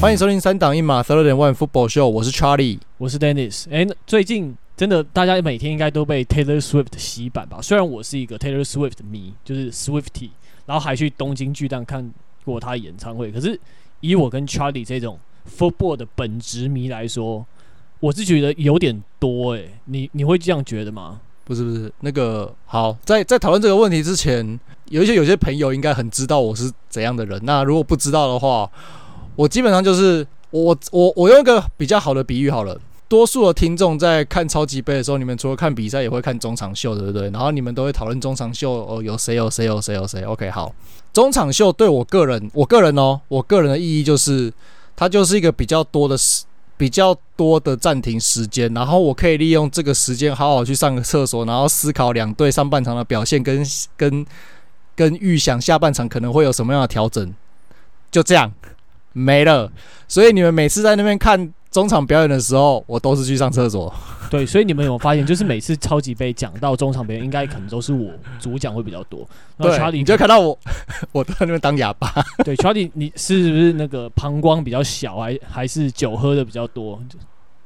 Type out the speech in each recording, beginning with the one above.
欢迎收听三档一码 Third and One Football Show，我是 Charlie，我是 Dennis。哎，最近真的大家每天应该都被 Taylor Swift 洗版吧？虽然我是一个 Taylor Swift 迷，就是 Swiftie，然后还去东京巨蛋看过他演唱会。可是以我跟 Charlie 这种 Football 的本职迷来说，我是觉得有点多哎。你你会这样觉得吗？不是不是，那个好，在在讨论这个问题之前，有一些有些朋友应该很知道我是怎样的人。那如果不知道的话，我基本上就是我我我用一个比较好的比喻好了，多数的听众在看超级杯的时候，你们除了看比赛也会看中场秀，对不对？然后你们都会讨论中场秀哦，有谁有谁有谁有谁？OK，好，中场秀对我个人，我个人哦，我个人的意义就是，它就是一个比较多的时，比较多的暂停时间，然后我可以利用这个时间好好去上个厕所，然后思考两队上半场的表现跟跟跟预想下半场可能会有什么样的调整，就这样。没了，所以你们每次在那边看中场表演的时候，我都是去上厕所。对，所以你们有发现，就是每次超级杯讲到中场表演，应该可能都是我主讲会比较多。对，你就看到我，我在那边当哑巴。对，Charlie，你是不是那个膀胱比较小，还还是酒喝的比较多？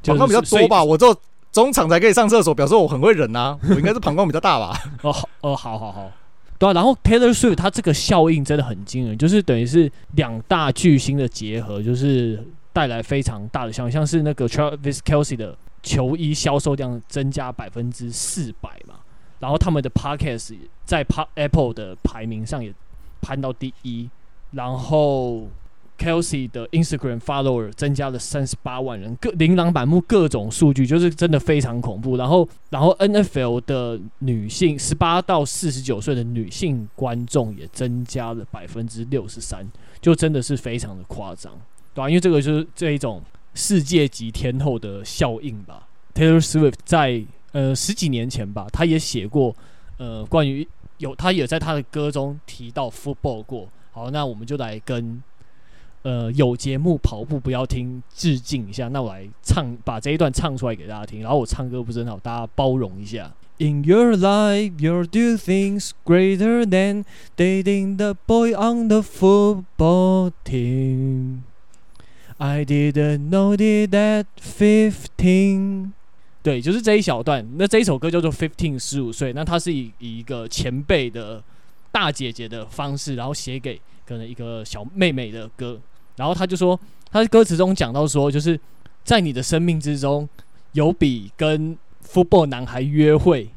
膀胱比较多吧，我就中场才可以上厕所，表示我很会忍啊。我应该是膀胱比较大吧？哦，哦，好好好。对啊，然后 Taylor Swift 它这个效应真的很惊人，就是等于是两大巨星的结合，就是带来非常大的效，像是那个 Travis Kelce 的球衣销售量增加百分之四百嘛，然后他们的 Podcast 在 Apple 的排名上也攀到第一，然后。Kelsey 的 Instagram follower 增加了三十八万人，各琳琅满目，各种数据就是真的非常恐怖。然后，然后 NFL 的女性十八到四十九岁的女性观众也增加了百分之六十三，就真的是非常的夸张，对吧？因为这个就是这一种世界级天后的效应吧。Taylor Swift 在呃十几年前吧，他也写过呃关于有，他也在他的歌中提到 football 过。好，那我们就来跟。呃，有节目跑步不要听，致敬一下。那我来唱，把这一段唱出来给大家听。然后我唱歌不是很好，大家包容一下。In your life, you'll do things greater than dating the boy on the football team. I didn't know it at fifteen. 对，就是这一小段。那这一首歌叫做《Fifteen》，十五岁。那它是以以一个前辈的大姐姐的方式，然后写给可能一个小妹妹的歌。然后他就说，他的歌词中讲到说，就是在你的生命之中，有比跟 football 男孩约会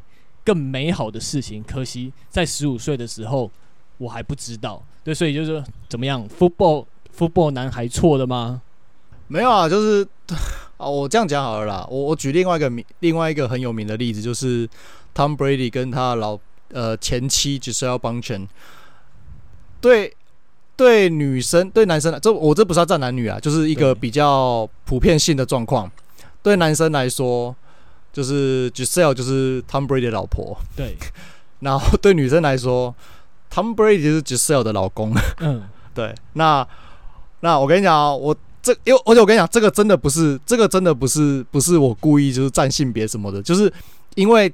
更美好的事情。可惜在十五岁的时候，我还不知道。对，所以就是怎么样，football football 男孩错了吗？没有啊，就是啊，我这样讲好了啦。我我举另外一个名，另外一个很有名的例子，就是 Tom Brady 跟他老呃前妻 Gisele Bündchen 对。对女生、对男生来，这我这不是要站男女啊，就是一个比较普遍性的状况。对男生来说，就是 Giselle 就是 Tom Brady 的老婆。对。然后对女生来说，Tom Brady 就是 Gisele 的老公。嗯。对。那那我跟你讲啊，我这因为而且我跟你讲，这个真的不是，这个真的不是，不是我故意就是占性别什么的，就是因为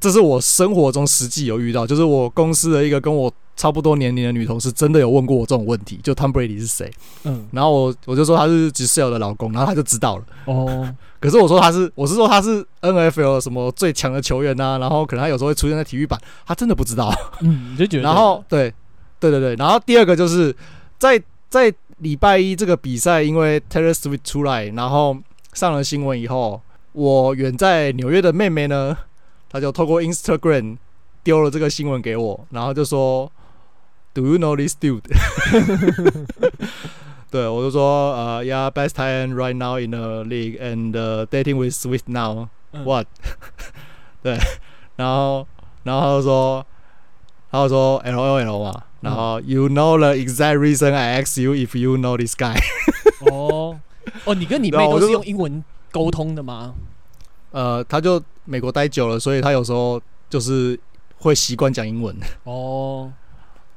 这是我生活中实际有遇到，就是我公司的一个跟我。差不多年龄的女同事真的有问过我这种问题，就 Tom Brady 是谁？嗯，然后我我就说他是 Gisele 的老公，然后他就知道了。哦，可是我说他是，我是说他是 NFL 什么最强的球员啊，然后可能他有时候会出现在体育版，他真的不知道。嗯，你就觉得。然后对，对对对，然后第二个就是在在礼拜一这个比赛，因为 Taylor Swift 出来，然后上了新闻以后，我远在纽约的妹妹呢，她就透过 Instagram 丢了这个新闻给我，然后就说。Do you know this dude？对，我就说，呃、uh,，Yeah，best time right now in the league and、uh, dating with Swift now、嗯。What？对，然后，然后他就说，他就说，L O L 嘛，然后、嗯、You know the exact reason I ask you if you know this guy。哦，哦，你跟你妹都是用英文沟通的吗？呃，他就美国待久了，所以他有时候就是会习惯讲英文。哦。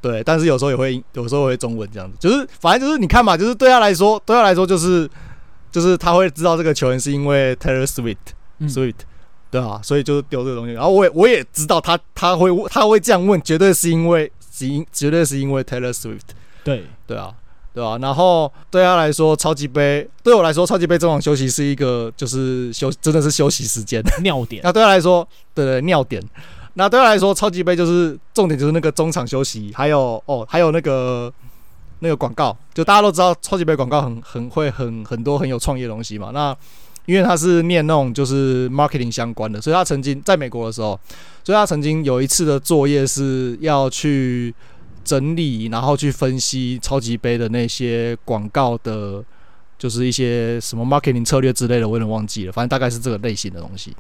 对，但是有时候也会，有时候会中文这样子，就是反正就是你看嘛，就是对他来说，对他来说就是就是他会知道这个球员是因为 Taylor Swift，Swift，、嗯、对啊，所以就是丢这个东西。然后我也我也知道他他会他会这样问，绝对是因为是因绝对是因为 Taylor Swift，对对啊。对吧、啊？然后对他来说，超级杯对我来说，超级杯中场休息是一个就是休真的是休息时间 尿点。那对他来说，对对尿点。那对他来说，超级杯就是重点就是那个中场休息，还有哦，还有那个那个广告，就大家都知道超级杯广告很很会很很多很有创意的东西嘛。那因为他是念那种就是 marketing 相关的，所以他曾经在美国的时候，所以他曾经有一次的作业是要去整理，然后去分析超级杯的那些广告的，就是一些什么 marketing 策略之类的，我有点忘记了，反正大概是这个类型的东西。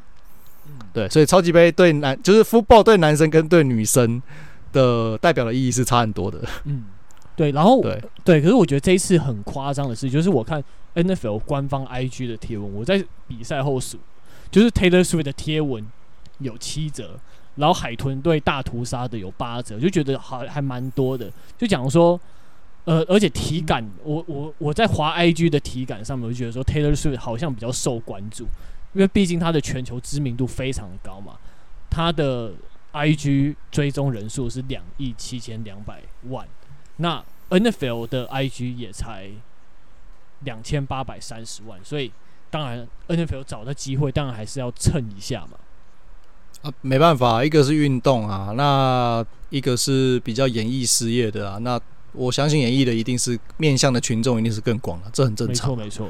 对，所以超级杯对男就是 football 对男生跟对女生的代表的意义是差很多的。嗯，对，然后对对，可是我觉得这一次很夸张的是，就是我看。NFL 官方 IG 的贴文，我在比赛后数，就是 Taylor Swift 的贴文有七折，然后海豚队大屠杀的有八折，就觉得好还蛮多的。就讲说，呃，而且体感，我我我在滑 IG 的体感上面，我就觉得说 Taylor Swift 好像比较受关注，因为毕竟他的全球知名度非常的高嘛，他的 IG 追踪人数是两亿七千两百万，那 NFL 的 IG 也才。两千八百三十万，所以当然 NFL 找的机会，当然还是要蹭一下嘛。啊，没办法，一个是运动啊，那一个是比较演艺事业的啊。那我相信演艺的一定是面向的群众一定是更广了，这很正常。没错，没错。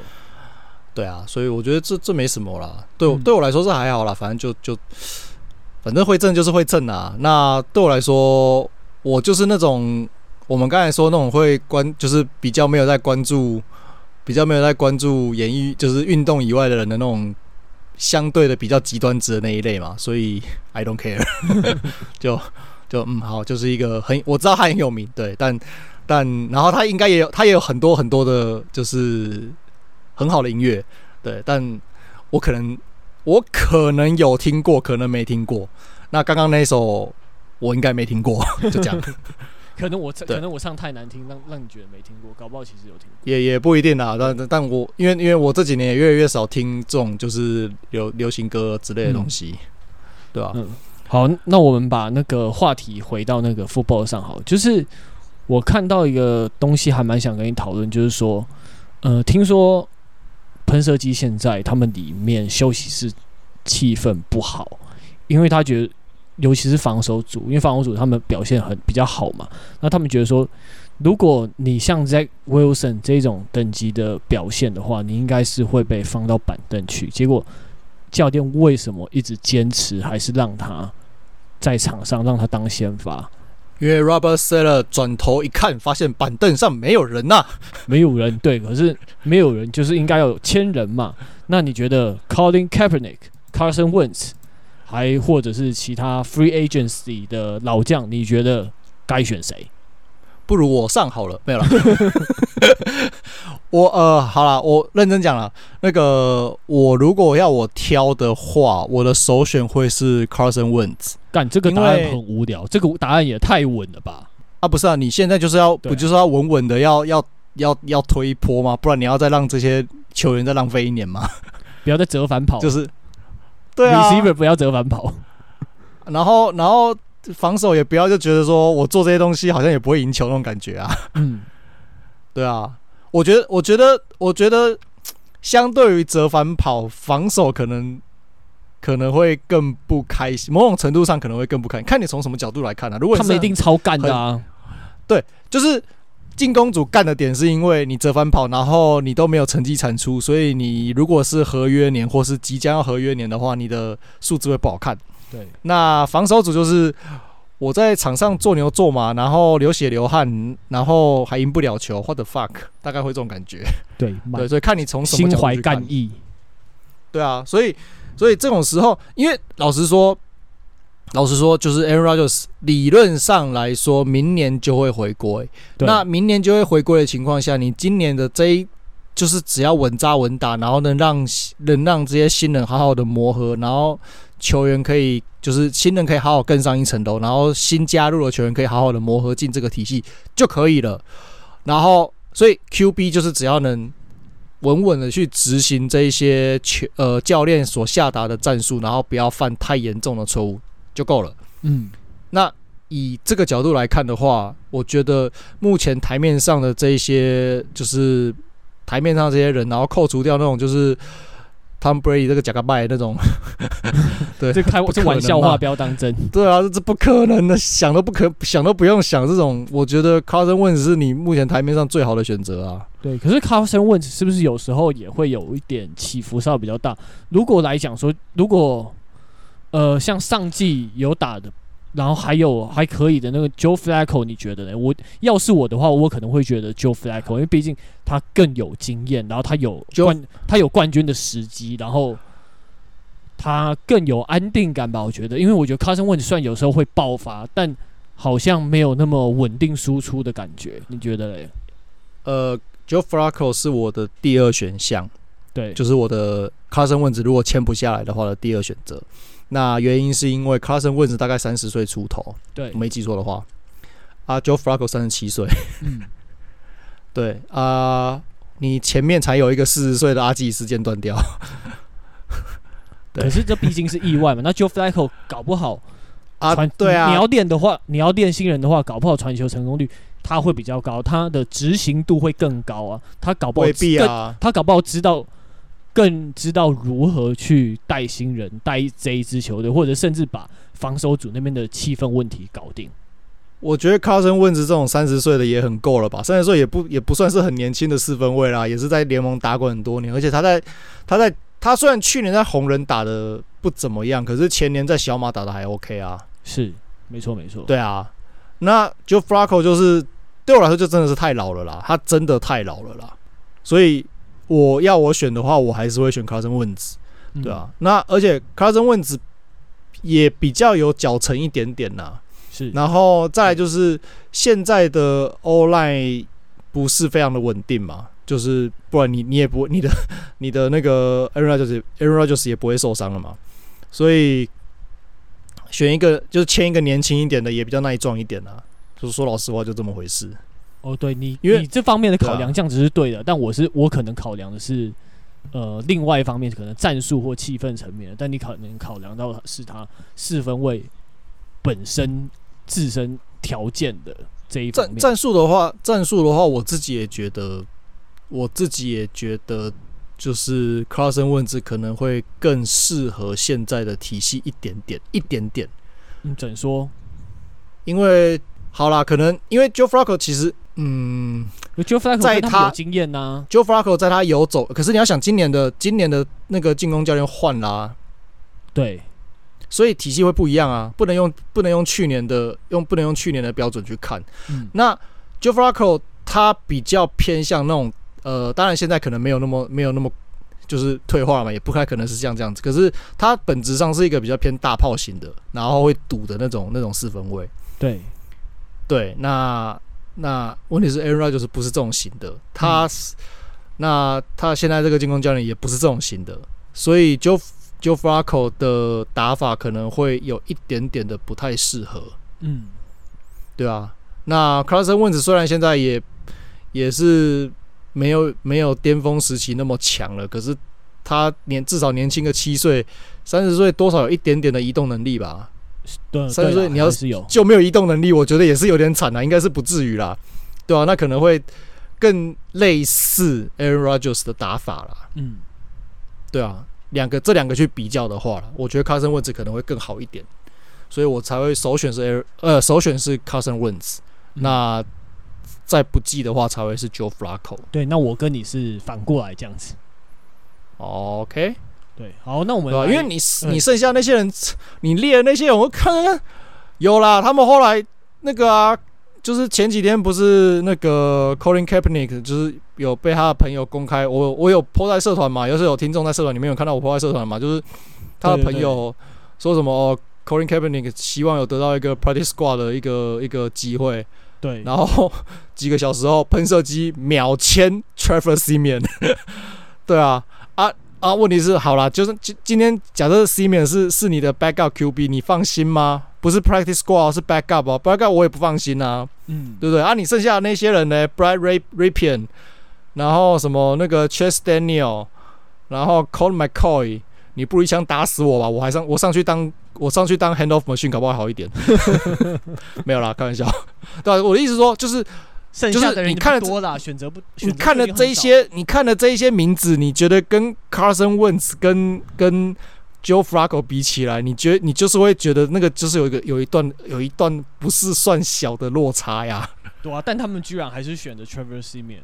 对啊，所以我觉得这这没什么啦。对我、嗯、对我来说是还好啦，反正就就反正会挣就是会挣啊。那对我来说，我就是那种我们刚才说那种会关，就是比较没有在关注。比较没有在关注演艺，就是运动以外的人的那种相对的比较极端值的那一类嘛，所以 I don't care，就就嗯好，就是一个很我知道他很有名，对，但但然后他应该也有他也有很多很多的，就是很好的音乐，对，但我可能我可能有听过，可能没听过。那刚刚那一首我应该没听过，就这样。可能我唱，可能我唱太难听，让让你觉得没听过，搞不好其实有听过。也也不一定啊，但但我因为因为我这几年也越来越少听这种就是流流行歌之类的东西，嗯、对吧、啊？嗯，好，那我们把那个话题回到那个 football 上，好，就是我看到一个东西，还蛮想跟你讨论，就是说，呃，听说喷射机现在他们里面休息室气氛不好，因为他觉得。尤其是防守组，因为防守组他们表现很比较好嘛，那他们觉得说，如果你像 Zach Wilson 这种等级的表现的话，你应该是会被放到板凳去。结果教练为什么一直坚持，还是让他在场上让他当先发？因为 Robert Seller 转头一看，发现板凳上没有人呐、啊，没有人。对，可是没有人就是应该要有千人嘛。那你觉得 Colin Kaepernick、Carson Wentz？还或者是其他 free agency 的老将，你觉得该选谁？不如我上好了，没有了。我呃，好了，我认真讲了。那个，我如果要我挑的话，我的首选会是 Carson Wentz。但这个答案很无聊，这个答案也太稳了吧？啊，不是啊，你现在就是要、啊、不就是要稳稳的要要要要推一波吗？不然你要再让这些球员再浪费一年吗？不要再折返跑，就是。对啊，receiver 不要折返跑，然后然后防守也不要就觉得说我做这些东西好像也不会赢球那种感觉啊。嗯，对啊，我觉得我觉得我觉得相对于折返跑，防守可能可能会更不开心，某种程度上可能会更不开心。看你从什么角度来看啊？如果他们一定超干的啊，对，就是。进攻组干的点是因为你折返跑，然后你都没有成绩产出，所以你如果是合约年或是即将要合约年的话，你的数字会不好看。对，那防守组就是我在场上做牛做马，然后流血流汗，然后还赢不了球，what the fuck，大概会这种感觉。对，对，所以看你从什么。心怀干意。对啊，所以所以这种时候，因为老实说。老实说，就是 Aaron Rodgers 理论上来说，明年就会回归。那明年就会回归的情况下，你今年的这一就是只要稳扎稳打，然后能让能让这些新人好好的磨合，然后球员可以就是新人可以好好更上一层楼，然后新加入的球员可以好好的磨合进这个体系就可以了。然后，所以 QB 就是只要能稳稳的去执行这一些球呃教练所下达的战术，然后不要犯太严重的错误。就够了，嗯，那以这个角度来看的话，我觉得目前台面上的这一些，就是台面上这些人，然后扣除掉那种就是 Tom Brady 这个假个拜那种，对，这开这玩笑话不要当真。对啊，这不可能的，想都不可想都不用想。这种我觉得 Carson Wentz 是你目前台面上最好的选择啊。对，可是 Carson Wentz 是不是有时候也会有一点起伏稍微比较大？如果来讲说，如果呃像上季有打的。然后还有还可以的那个 Joe Flacco，你觉得呢？我要是我的话，我可能会觉得 Joe Flacco，因为毕竟他更有经验，然后他有冠他有冠军的时机，然后他更有安定感吧？我觉得，因为我觉得 Carson Wentz 虽然有时候会爆发，但好像没有那么稳定输出的感觉，你觉得嘞？呃，Joe Flacco 是我的第二选项，对，就是我的 Carson Wentz 如果签不下来的话的第二选择。那原因是因为 Carson Wentz 大概三十岁出头，对，我没记错的话，啊，Joe Flacco 三十七岁，嗯，对啊，你前面才有一个四十岁的阿基时间断掉，可是这毕竟是意外嘛。那 Joe Flacco 搞不好啊，对啊，你要练的话，你要练新人的话，搞不好传球成功率他会比较高，他的执行度会更高啊。他搞不好未必啊，他搞不好知道。更知道如何去带新人，带这一支球队，或者甚至把防守组那边的气氛问题搞定。我觉得 Carson Wentz 这种三十岁的也很够了吧？三十岁也不也不算是很年轻的四分卫啦，也是在联盟打滚很多年，而且他在他在他虽然去年在红人打的不怎么样，可是前年在小马打的还 OK 啊。是，没错没错。对啊，那 Joe Flacco 就是对我来说就真的是太老了啦，他真的太老了啦，所以。我要我选的话，我还是会选 Carson Wentz，对啊。嗯、那而且 Carson Wentz 也比较有脚程一点点呐，是。然后再来就是现在的 O-line 不是非常的稳定嘛，就是不然你你也不你的你的那个 Aaron Rodgers Aaron Rodgers 也不会受伤了嘛，所以选一个就是签一个年轻一点的也比较耐撞一点啊。就是说老实话，就这么回事。哦，对你，因为你这方面的考量这样子是对的，但我是我可能考量的是，呃，另外一方面可能战术或气氛层面，但你可能考量到的是他四分位本身自身条件的这一方面。战战术的话，战术的话，我自己也觉得，我自己也觉得，就是 Carson Wentz 可能会更适合现在的体系一点点，一点点。嗯，怎说？因为好啦，可能因为 Joe Flacco 其实。嗯，Joe Flacco 在他有经验呐，Joe Flacco 在他游走，可是你要想今年的今年的那个进攻教练换啦，对，所以体系会不一样啊，不能用不能用去年的用不能用去年的标准去看。嗯，那 Joe Flacco 他比较偏向那种呃，当然现在可能没有那么没有那么就是退化嘛，也不太可能是像这样子，可是他本质上是一个比较偏大炮型的，然后会赌的那种那种四分位。对，对，那。那问题是，Aaron Rodgers 就是不是这种型的，他是，嗯、那他现在这个进攻教练也不是这种型的，所以 Joe Joe Flacco 的打法可能会有一点点的不太适合，嗯，对啊。那 Carson Wentz 虽然现在也也是没有没有巅峰时期那么强了，可是他年至少年轻个七岁，三十岁多少有一点点的移动能力吧。对，三十岁你要是有就没有移动能力，我觉得也是有点惨啊，应该是不至于啦，对啊，那可能会更类似 Aaron Rodgers 的打法啦。嗯，对啊，两个这两个去比较的话，我觉得 Carson Wentz 可能会更好一点，所以我才会首选是 Aaron 呃首选是 Carson Wentz，嗯、那再不济的话才会是 Joe Flacco。对，那我跟你是反过来这样子。OK。对，好，那我们因为你你剩下那些人，你列的那些人，我看看有啦。他们后来那个啊，就是前几天不是那个 Colin Kaepernick，就是有被他的朋友公开，我我有 po 在社团嘛，有时候有听众在社团里面有看到我 po 在社团嘛，就是他的朋友说什么哦，Colin Kaepernick 希望有得到一个 Practice Squad 的一个一个机会，对，然后几个小时后喷射机秒签 Trevor Siemian，对啊啊。啊，问题是好啦，就是今今天假设 Siemian 是是你的 backup QB，你放心吗？不是 practice squad，是 backup 啊，backup 我也不放心啊，嗯，对不对？啊，你剩下的那些人呢？Brett Ray Rypien，然后什么那个 Chase Daniel，然后 Colt McCoy，你不如一枪打死我吧，我还上我上去当我上去当 hand off machine 搞不好好一点。没有啦，开玩笑。对啊，我的意思说就是，剩下的人你看了多了，选择不，你看了这一些，你看了这一些名字，你觉得跟 Carson Wentz 跟跟 Joe Flacco 比起来，你觉得你就是会觉得那个就是有一个有一段有一段不是算小的落差呀。对啊，但他们居然还是选择 Trevor Siemian，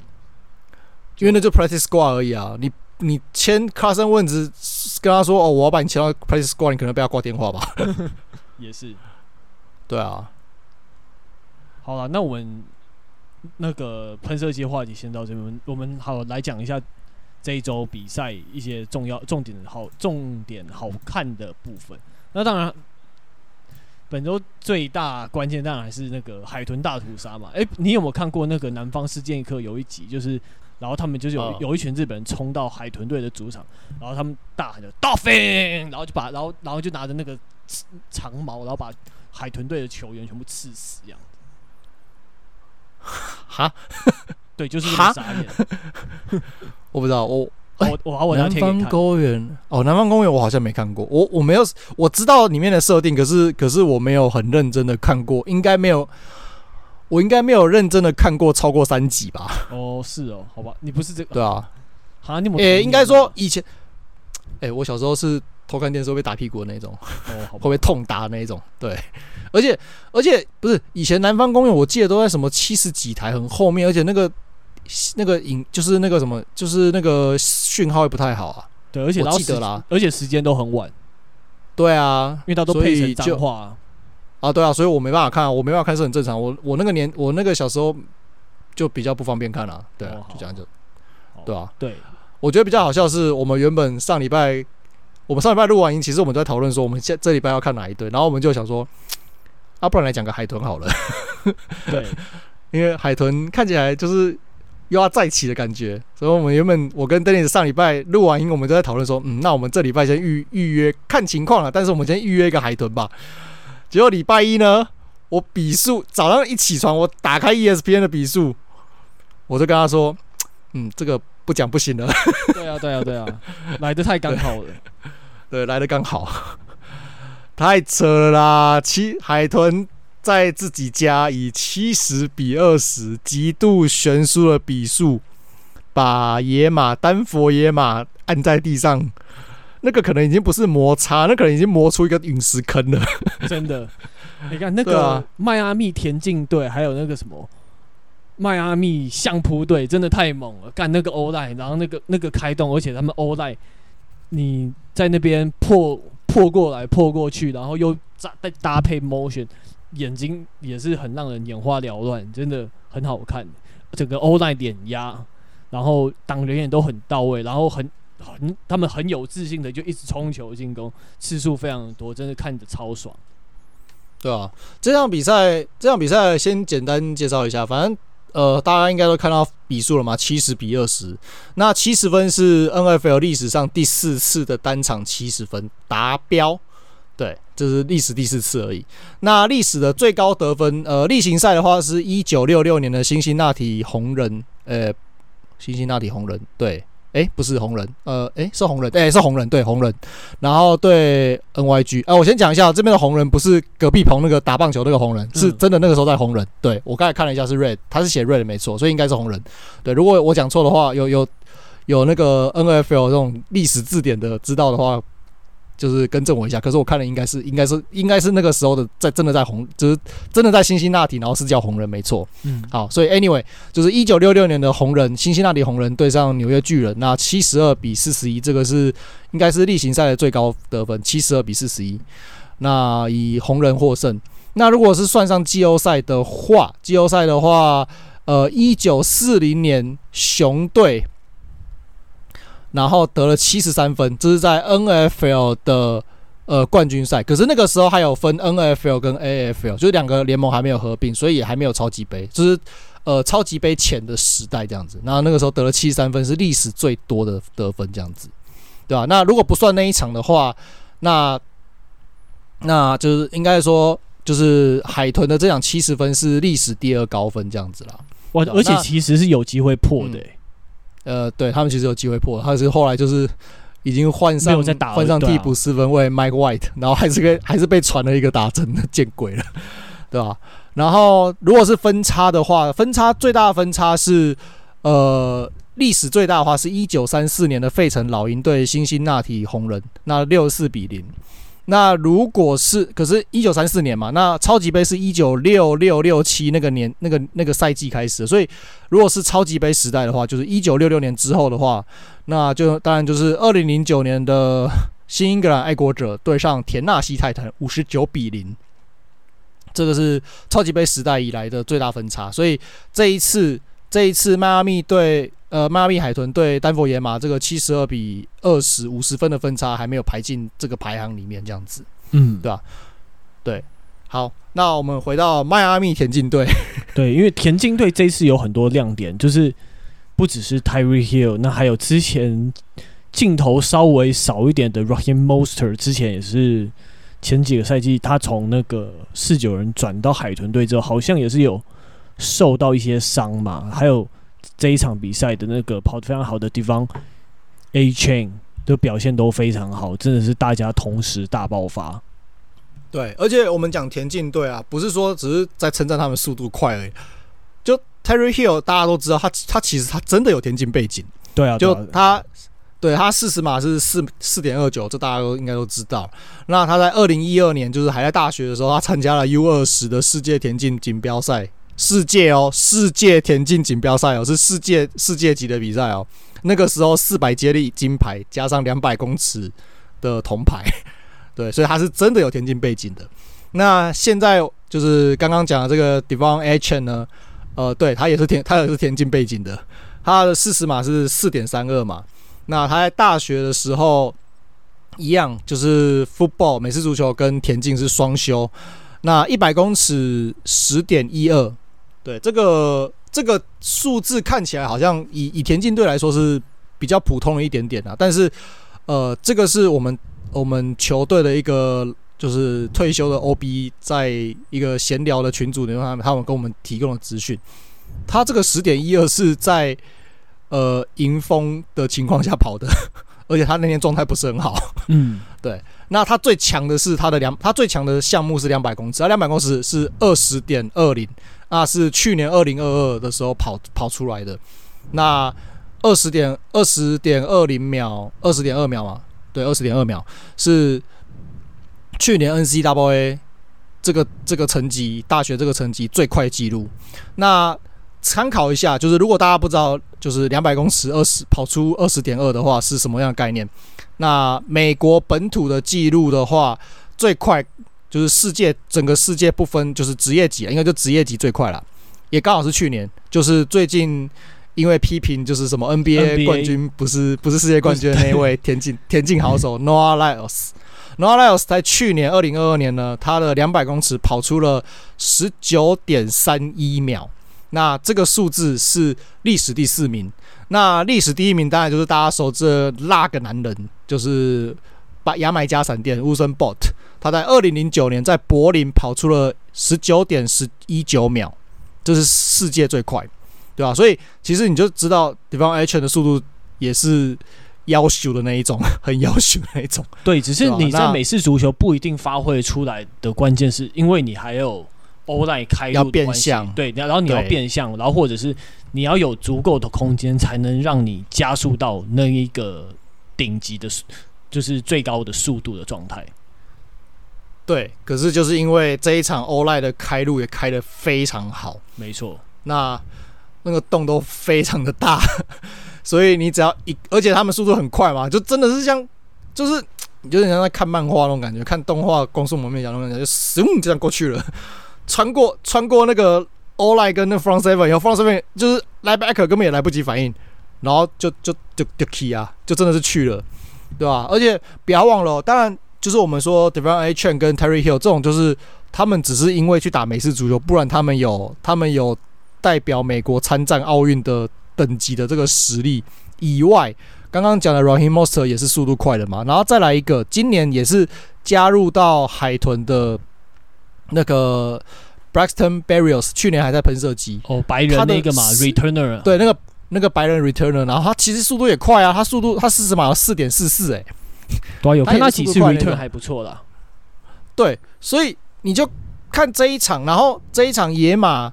因为那就 Practice Squad 而已啊。你你签 Carson Wentz 跟他说哦，我要把你签到 Practice Squad，你可能被他挂电话吧。也是，对啊。好了，那我们那个喷射机话题先到这边，我们好来讲一下这一周比赛一些重要、重点好、重点好看的部分。那当然。本周最大关键当然还是那个海豚大屠杀嘛。诶、欸，你有没有看过那个《南方四剑客》有一集，就是然后他们就是有有一群日本人冲到海豚队的主场，然后他们大喊着 Dolphin，然后就把然后然后就拿着那个长矛，然后把海豚队的球员全部刺死这样。哈？对，就是这么傻眼。我不知道我。我我我南方公园哦，南方公园我好像没看过，我我没有我知道里面的设定，可是可是我没有很认真的看过，应该没有，我应该没有认真的看过超过三集吧？哦，是哦，好吧，你不是这个对啊？好，你诶、欸，应该说以前，诶、欸，我小时候是偷看电视会被打屁股的那种，哦，好，会被痛打的那种，对，而且而且不是以前南方公园，我记得都在什么七十几台很后面，而且那个。那个影就是那个什么，就是那个讯号也不太好啊。对，而且我记得啦，而且时间都很晚。对啊，因为他都配成脏话啊。对啊，所以我没办法看，我没办法看是很正常。我我那个年，我那个小时候就比较不方便看了。对啊，就这样就，对啊。对，我觉得比较好笑是我们原本上礼拜，我们上礼拜录完音，其实我们都在讨论说，我们下这礼拜要看哪一队，然后我们就想说，啊，不然来讲个海豚好了。对，因为海豚看起来就是。又要再起的感觉，所以我们原本我跟 Dennis 上礼拜录完音，我们都在讨论说，嗯，那我们这礼拜先预预约看情况了，但是我们先预约一个海豚吧。结果礼拜一呢，我比数早上一起床，我打开 ESPN 的比数，我就跟他说，嗯，这个不讲不行了。对啊，对啊，对啊，来的太刚好了，对，对，来的刚好，太扯了啦，七海豚。在自己家以七十比二十极度悬殊的比数，把野马丹佛野马按在地上，那个可能已经不是摩擦，那可能已经磨出一个陨石坑了。真的，你看那个迈阿密田径队，还有那个什么迈阿密相扑队，真的太猛了。干那个欧赖然后那个那个开动，而且他们欧赖你在那边破破过来破过去，然后又再再搭配 motion。眼睛也是很让人眼花缭乱，真的很好看。整个欧赖碾压，然后挡人也都很到位，然后很很他们很有自信的就一直冲球进攻，次数非常多，真的看着超爽。对啊，这场比赛这场比赛先简单介绍一下，反正呃大家应该都看到比数了嘛，七十比二十。那七十分是 NFL 历史上第四次的单场七十分达标。对，这是历史第四次而已。那历史的最高得分，呃，例行赛的话是一九六六年的辛辛那提红人，呃，辛辛那提红人，对，诶，不是红人，呃，诶，是红人，诶，是红人，对，红人。然后对 NYG，呃，我先讲一下，这边的红人不是隔壁棚那个打棒球那个红人，是真的那个时候在红人。对，我刚才看了一下是 Red，他是写 Red 没错，所以应该是红人。对，如果我讲错的话，有有有那个 NFL 这种历史字典的知道的话。就是更正我一下，可是我看了应该是应该是应该是那个时候的在真的在红，就是真的在辛辛那提，然后是叫红人没错。嗯，好，所以 anyway 就是一九六六年的红人辛辛那提红人对上纽约巨人，那七十二比四十一，这个是应该是例行赛的最高得分，七十二比四十一，那以红人获胜。那如果是算上季后赛的话，季后赛的话，呃，一九四零年熊队。然后得了七十三分，这是在 NFL 的呃冠军赛。可是那个时候还有分 NFL 跟 AFL，就是两个联盟还没有合并，所以也还没有超级杯，就是呃超级杯前的时代这样子。然后那个时候得了七十三分，是历史最多的得分这样子，对吧？那如果不算那一场的话，那那就是应该说，就是海豚的这场七十分是历史第二高分这样子啦。哇，而且其实是有机会破的、欸。呃，对他们其实有机会破，他是后来就是已经换上换上替补四分卫 Mike White，然后还是被还是被传了一个打针的见鬼了，对吧？然后如果是分差的话，分差最大的分差是呃。历史最大的话是一九三四年的费城老鹰对辛辛那提红人，那六十四比零。那如果是，可是，一九三四年嘛，那超级杯是一九六六六七那个年那个那个赛季开始，所以如果是超级杯时代的话，就是一九六六年之后的话，那就当然就是二零零九年的新英格兰爱国者对上田纳西泰坦五十九比零，这个是超级杯时代以来的最大分差，所以这一次这一次迈阿密对。呃，迈阿密海豚对丹佛野马这个七十二比二十五十分的分差还没有排进这个排行里面，这样子，嗯，对吧？对，好，那我们回到迈阿密田径队。对，因为田径队这一次有很多亮点，就是不只是 Tyreek Hill，那还有之前镜头稍微少一点的 Raheem Mostert，之前也是前几个赛季他从那个四九人转到海豚队之后，好像也是有受到一些伤嘛，还有。这一场比赛的那个跑得非常好的地方，Achane 的表现都非常好，真的是大家同时大爆发。对，而且我们讲田径队啊，不是说只是在称赞他们速度快而已。就 Tyreek Hill，大家都知道他，他其实他真的有田径背景。对啊，就他，对他四十码是四四点二九，这大家都应该都知道。那他在二零一二年，就是还在大学的时候，他参加了 U 二十的世界田径锦标赛。世界哦，世界田径锦标赛哦，是世界世界级的比赛哦。那个时候四百接力金牌加上两百公尺的铜牌，对，所以他是真的有田径背景的。那现在就是刚刚讲的这个 De'Von Achen 呢，呃，对他也是田，他也是田径背景的。他的四十码是四点三二码。那他在大学的时候一样，就是 football 美式足球跟田径是双修。那一百公尺十点一二。对，这个这个数字看起来好像以以田径队来说是比较普通的一点点啊，但是呃，这个是我们我们球队的一个就是退休的 OB 在一个闲聊的群组里面，他们他们跟我们提供的资讯，他这个十点一二是在呃迎风的情况下跑的，而且他那天状态不是很好，嗯，对，那他最强的是他的两，他最强的项目是两百公尺，他，两百公尺是二十点二零。那是去年二零二二的时候跑跑出来的，那二十点二十点二零秒，二十点二秒嘛，对，二十点二秒是去年 NCAA 这个这个成绩，大学这个成绩最快记录。那参考一下，就是如果大家不知道，就是两百公尺二十跑出二十点二的话是什么样的概念？那美国本土的记录的话，最快。就是世界整个世界不分就是职业级啊，应该就职业级最快了，也刚好是去年，就是最近因为批评就是什么 NBA 冠军不是不是世界冠军的那一位田径田径好手 Noah Lyles，Noah Lyles 在去年二零二二年呢，他的两百公尺跑出了十九点三一秒，那这个数字是历史第四名，那历史第一名当然就是大家熟知的那个男人，就是把牙买加闪电 Usain Bolt。他在二零零九年在柏林跑出了十九点十一九秒，这是世界最快，对吧？所以其实你就知道 De'Von Achane 的速度也是要求的那一种，很要求的那一种。对，只是你在美式足球不一定发挥出来的关键，是因为你还有 O-line 开路要变相，对，然后你要变相，然后或者是你要有足够的空间，才能让你加速到那一个顶级的，就是最高的速度的状态。对，可是就是因为这一场欧莱的开路也开得非常好，没错，那那个洞都非常的大，所以你只要一，而且他们速度很快嘛，就真的是像，就是 有点像在看漫画那种感觉，看动画光速蒙面侠那种感觉，就咻这样过去了，穿过穿过那个欧莱跟那 front seven，然后 front seven 就是 linebacker 根本也来不及反应，然后就就就就 key 啊，就真的是去了，对吧？而且不要忘了，当然。就是我们说 De'Von Achane 跟 Tyreek Hill 这种，就是他们只是因为去打美式足球，不然他们有他们有代表美国参战奥运的等级的这个实力以外，刚刚讲的 Raheem Mostert 也是速度快的嘛，然后再来一个，今年也是加入到海豚的那个 Braxton Barrios，去年还在喷射机。哦，白人那个嘛，Returner，对，那个那个白人 returner，然后他其实速度也快啊，他速度他四十码有四点四四，哎，对，有看他几次 return 还不错啦。对，所以你就看这一场，然后这一场野马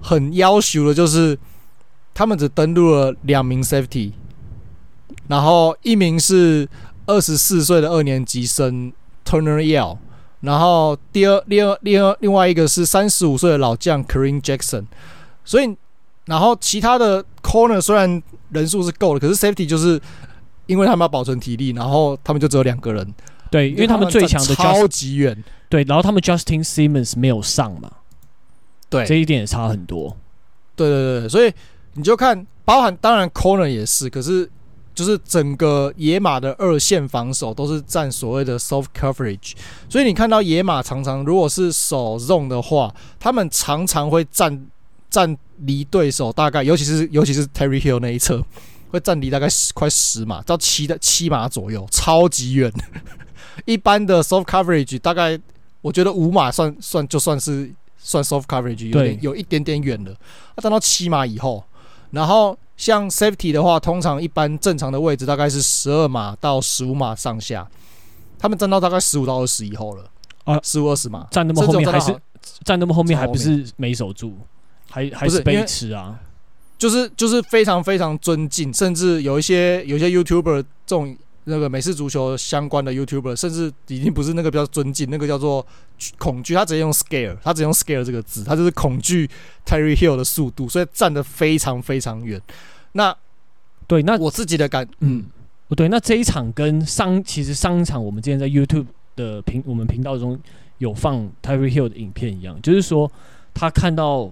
很要求的就是他们只登录了两名 safety，然后一名是二十四岁的二年级生 Turner Yell。然后第二、第二、第二，另外一个是三十五岁的老将 Kareem Jackson，所以，然后其他的 corner 虽然人数是够了，可是 safety 就是因为他们要保存体力，然后他们就只有两个人。对，因为他们最强的超级远。对，然后他们 Justin Simmons 没有上嘛。对，这一点也差很多。对对对，所以你就看，包含当然 corner 也是，可是。就是整个野马的二线防守都是占所谓的 soft coverage，所以你看到野马常常如果是守 zone 的话，他们常常会占占离对手大概，尤其是尤其是 Terry Hill 那一侧，会占离大概十快十码到七的七码左右，超级远。一般的 soft coverage 大概我觉得五码算算就算是算 soft coverage，有点有一点点远了。他站到七码以后，然后。像 safety 的话，通常一般正常的位置大概是十二码到十五码上下，他们站到大概十五到二十以后了啊，十五二十码站那么后面还是站那么后面还不是没守住，还还是被吃啊？就是就是非常非常尊敬，甚至有一些有一些 YouTuber 这种。那个美式足球相关的 YouTuber，甚至已经不是那个比较尊敬，那个叫做恐惧，他直接用 scare，他直接用 scare 这个字，他就是恐惧 Terry Hill 的速度，所以站得非常非常远。那对，那我自己的感，嗯，不对，那这一场跟上其实上一场我们之前在 YouTube 的频我们频道中有放 Terry Hill 的影片一样，就是说他看到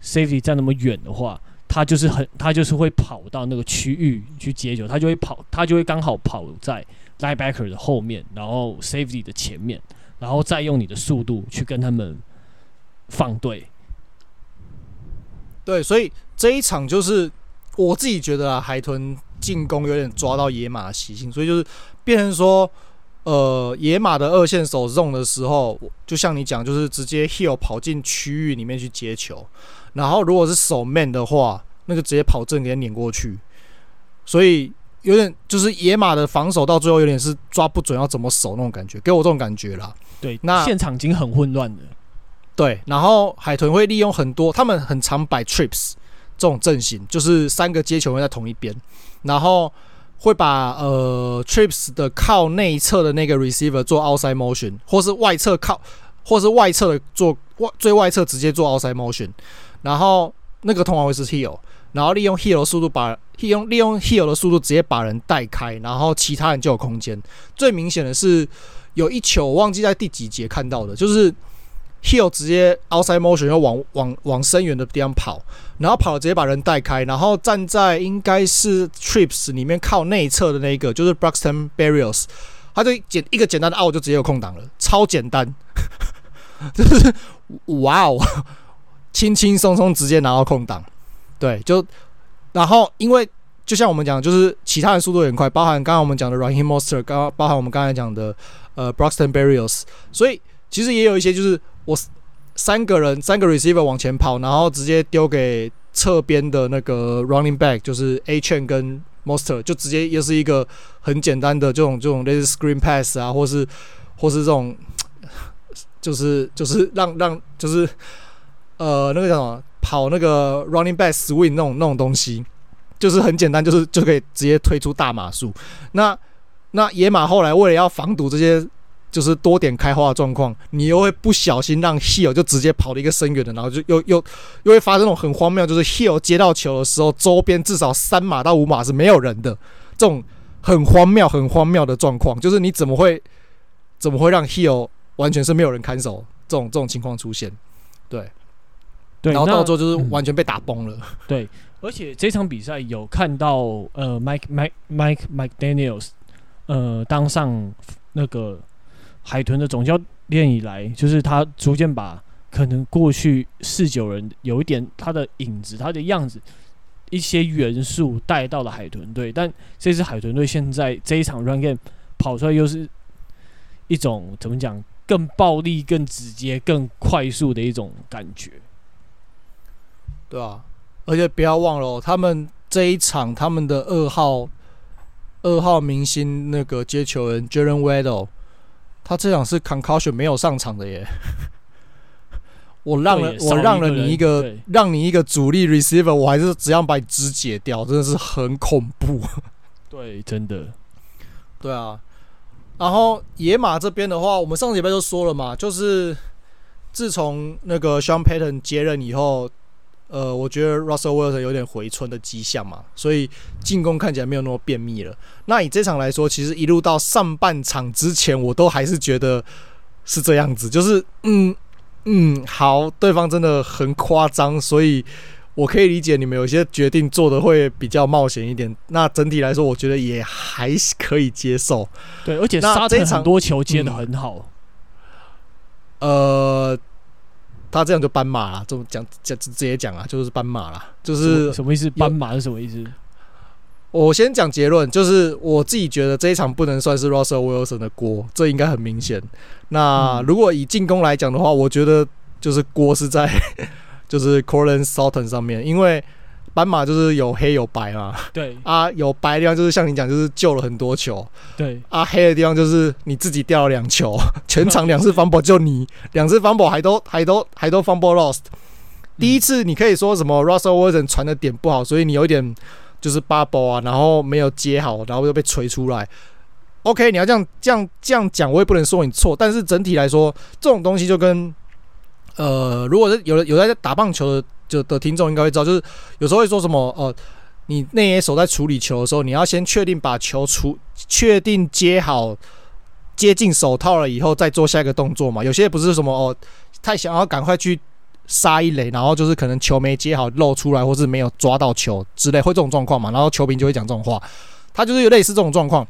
Safety 站那么远的话。他就是很，他就是会跑到那个区域去接球，他就会跑，他就会刚好跑在 linebacker 的后面，然后 safety 的前面，然后再用你的速度去跟他们放对。对，所以这一场就是我自己觉得啊，海豚进攻有点抓到野马的习性，所以就是变成说，呃，野马的二线手 zone 的时候，就像你讲，就是直接 heel 跑进区域里面去接球。然后，如果是守 man 的话，那就直接跑正给他碾过去。所以有点就是野马的防守到最后有点是抓不准要怎么守那种感觉，给我这种感觉啦。对，那现场已经很混乱了。对，然后海豚会利用很多，他们很常摆 trips 这种阵型，就是三个接球会在同一边，然后会把呃 trips 的靠内侧的那个 receiver 做 outside motion，或是外侧靠，或是外侧的做外最外侧直接做 outside motion。然后那个通常会是 heel，然后利用 heel 的速度把利用利用 heel 的速度直接把人带开，然后其他人就有空间。最明显的是有一球我忘记在第几节看到的，就是 Hill 直接 outside motion 要往往往深远的地方跑，然后跑直接把人带开，然后站在应该是 Trips 里面靠内侧的那一个，就是 Braxton Berrios，他就简一个简单的 out 就直接有空档了，超简单，就是哇哦！轻轻松松直接拿到空档，对，就然后因为就像我们讲，就是其他人速度也很快，包含刚刚我们讲的 Raheem m o s t e r 刚包含我们刚才讲的呃 Braxton Berrios，所以其实也有一些就是我三个人三个 receiver 往前跑，然后直接丢给侧边的那个 running back，就是 A chain 跟 monster，就直接又是一个很简单的这种这种类似 screen pass 啊，或是或是这种 就是就是让让就是。呃，那个叫什么？跑那个 running back swing 那种那种东西，就是很简单，就是就可以直接推出大码数。那那野马后来为了要防堵这些，就是多点开花的状况，你又会不小心让 Hill 就直接跑了一个深远的，然后就又又又会发生那种很荒谬，就是 Hill 接到球的时候，周边至少三码到五码是没有人的，这种很荒谬、很荒谬的状况，就是你怎么会怎么会让 Hill 完全是没有人看守这种这种情况出现？对。对，然后到最后就是完全被打崩了。对，而且这场比赛有看到呃，Mike Mike Mike Mike Daniels，呃，当上那个海豚的总教练以来，就是他逐渐把可能过去四九人有一点他的影子、他的样子、一些元素带到了海豚队。但这支海豚队现在这一场 Run Game 跑出来又是一种怎么讲？更暴力、更直接、更快速的一种感觉。对啊，而且不要忘了，他们这一场他们的二号二号明星那个接球人 Jalen Waddle，他这场是 concussion 没有上场的耶。我让了我让了你一个让你一个主力 receiver，我还是只要把你肢解掉，真的是很恐怖。对，真的。对啊。然后野马这边的话，我们上个礼拜就说了嘛，就是自从那个 Sean Payton 接任以后，呃，我觉得 Russell Wilson 有点回春的迹象嘛，所以进攻看起来没有那么便秘了。那以这场来说，其实一路到上半场之前，我都还是觉得是这样子，就是嗯。嗯，好，对方真的很夸张，所以我可以理解你们有些决定做的会比较冒险一点。那整体来说，我觉得也还可以接受。对，而且沙特很多球接的很好。呃，他这样就斑马了，这么讲讲直接讲啊，就是斑马了，就是什么意思？斑马是什么意思？我先讲结论，就是我自己觉得这一场不能算是 Russell Wilson 的锅，这应该很明显。那如果以进攻来讲的话，我觉得就是锅是在 就是 Courtland Sutton 上面，因为斑马就是有黑有白嘛。对啊，有白的地方就是像你讲，就是救了很多球。对啊，黑的地方就是你自己掉了两球，全场两次 fumble 就你两次 fumble 还都还都还都 fumble lost。第一次你可以说什么 Russell Wilson 传的点不好，所以你有一点。就是 bubble 啊，然后没有接好，然后又被锤出来。OK，你要这样这样这样讲，我也不能说你错。但是整体来说，这种东西就跟呃，如果是有的有在打棒球的就的听众应该会知道，就是有时候会说什么呃，你内野手在处理球的时候，你要先确定把球出，确定接好，接近手套了以后再做下一个动作嘛。有些不是什么哦，太想要赶快去。杀一垒，然后就是可能球没接好漏出来，或是没有抓到球之类，会这种状况嘛？然后球评就会讲这种话，他就是有类似这种状况，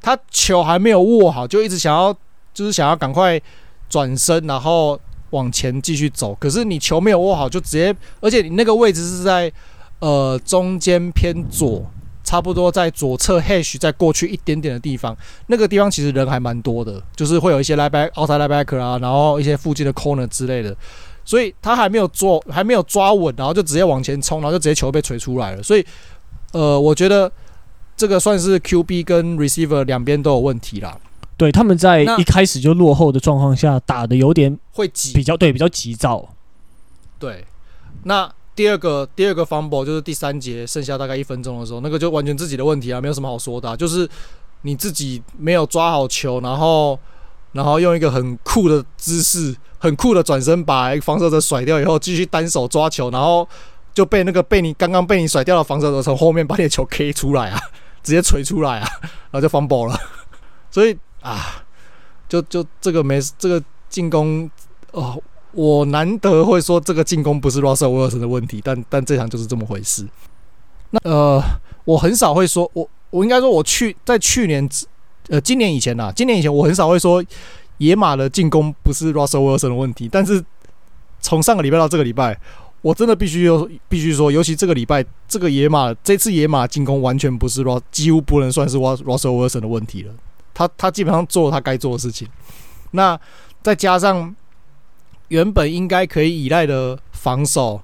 他球还没有握好，就一直想要，就是想要赶快转身，然后往前继续走。可是你球没有握好，就直接，而且你那个位置是在呃中间偏左，差不多在左侧 hash 再过去一点点的地方，那个地方其实人还蛮多的，就是会有一些 lieback，outside linebacker 啊，然后一些附近的 corner 之类的。所以他还没有做，还没有抓稳，然后就直接往前冲，然后就直接球被锤出来了。所以，呃，我觉得这个算是 QB 跟 receiver 两边都有问题啦。对，他们在一开始就落后的状况下打的有点会急，比较对，比较急躁。对，那第二个第二个 fumble 就是第三节剩下大概一分钟的时候，那个就完全自己的问题啊，没有什么好说的啊，就是你自己没有抓好球，然后。然后用一个很酷的姿势，很酷的转身把防守者甩掉以后，继续单手抓球，然后就被那个被你刚刚被你甩掉的防守者从后面把你的球 K 出来啊，直接锤出来啊，然后就 fumble 了。所以啊，就就这个没这个进攻哦，我难得会说这个进攻不是 Russell Wilson 的问题，但但这场就是这么回事。那呃，我很少会说，我我应该说我去在去年。呃，今年以前呐、今年以前我很少会说野马的进攻不是 Russell Wilson 的问题，但是从上个礼拜到这个礼拜，我真的必须有必须说，尤其这个礼拜，这个野马这次野马进攻完全不是 Russ，几乎不能算是 Russell Wilson 的问题了。他他基本上做了他该做的事情，那再加上原本应该可以依赖的防守。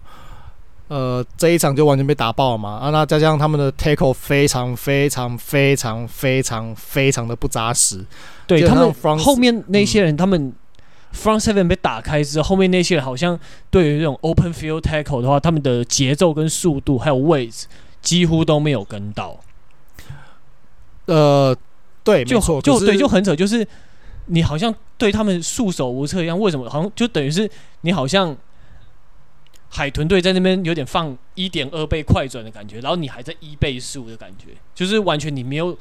呃，这一场就完全被打爆了嘛！啊，那再加上他们的 tackle 非常非常非常非常非常的不扎实。对他们后面那些人，嗯、他们 front seven 被打开之后，后面那些人好像对于这种 open field tackle 的话，他们的节奏跟速度还有位置几乎都没有跟到。呃，对，就就对，就很扯，就是你好像对他们束手无策一样。为什么？好像就等于是你好像。海豚队在那边有点放一点二倍快转的感觉，然后你还在一倍速的感觉，就是完全你没有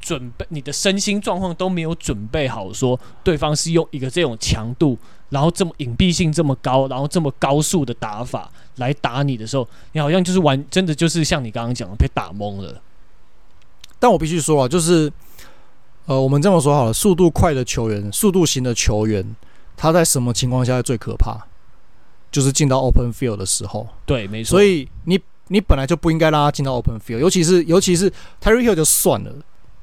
准备，你的身心状况都没有准备好，说对方是用一个这种强度，然后这么隐蔽性这么高，然后这么高速的打法来打你的时候，你好像就是完，真的就是像你刚刚讲的被打懵了。但我必须说啊，就是呃，我们这么说好了，速度快的球员，速度型的球员，他在什么情况下最可怕？就是进到 open field 的时候，对，没错。所以你你本来就不应该让他进到 open field，尤其是尤其是 Terry Hill 就算了。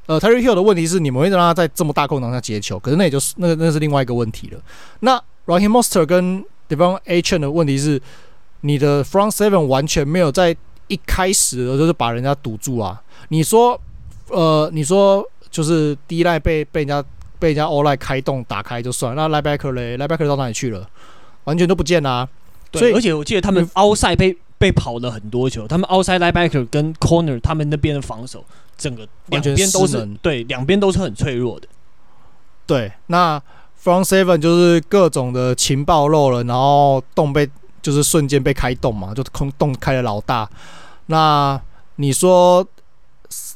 呃，Terry Hill 的问题是你们会让他在这么大空档下接球，可是那也就是那个那是另外一个问题了。那 Raheem Mostert 跟 De'Von Achane 的问题是，你的 front seven 完全没有在一开始的就是把人家堵住啊。你说，呃，你说就是第一赖被被人家被人家 all 赖开洞打开就算了，那 linebacker 嘞，linebacker 到哪里去了？完全都不见啦、啊。对，所以而且我记得他们 outside 被被跑了很多球，他们 outside linebacker 跟 corner 他们那边的防守，整个两边都是对，两边都是很脆弱的。对，那 front seven 就是各种的情报漏了，然后洞被就是瞬间被开洞嘛，就空洞开了老大。那你说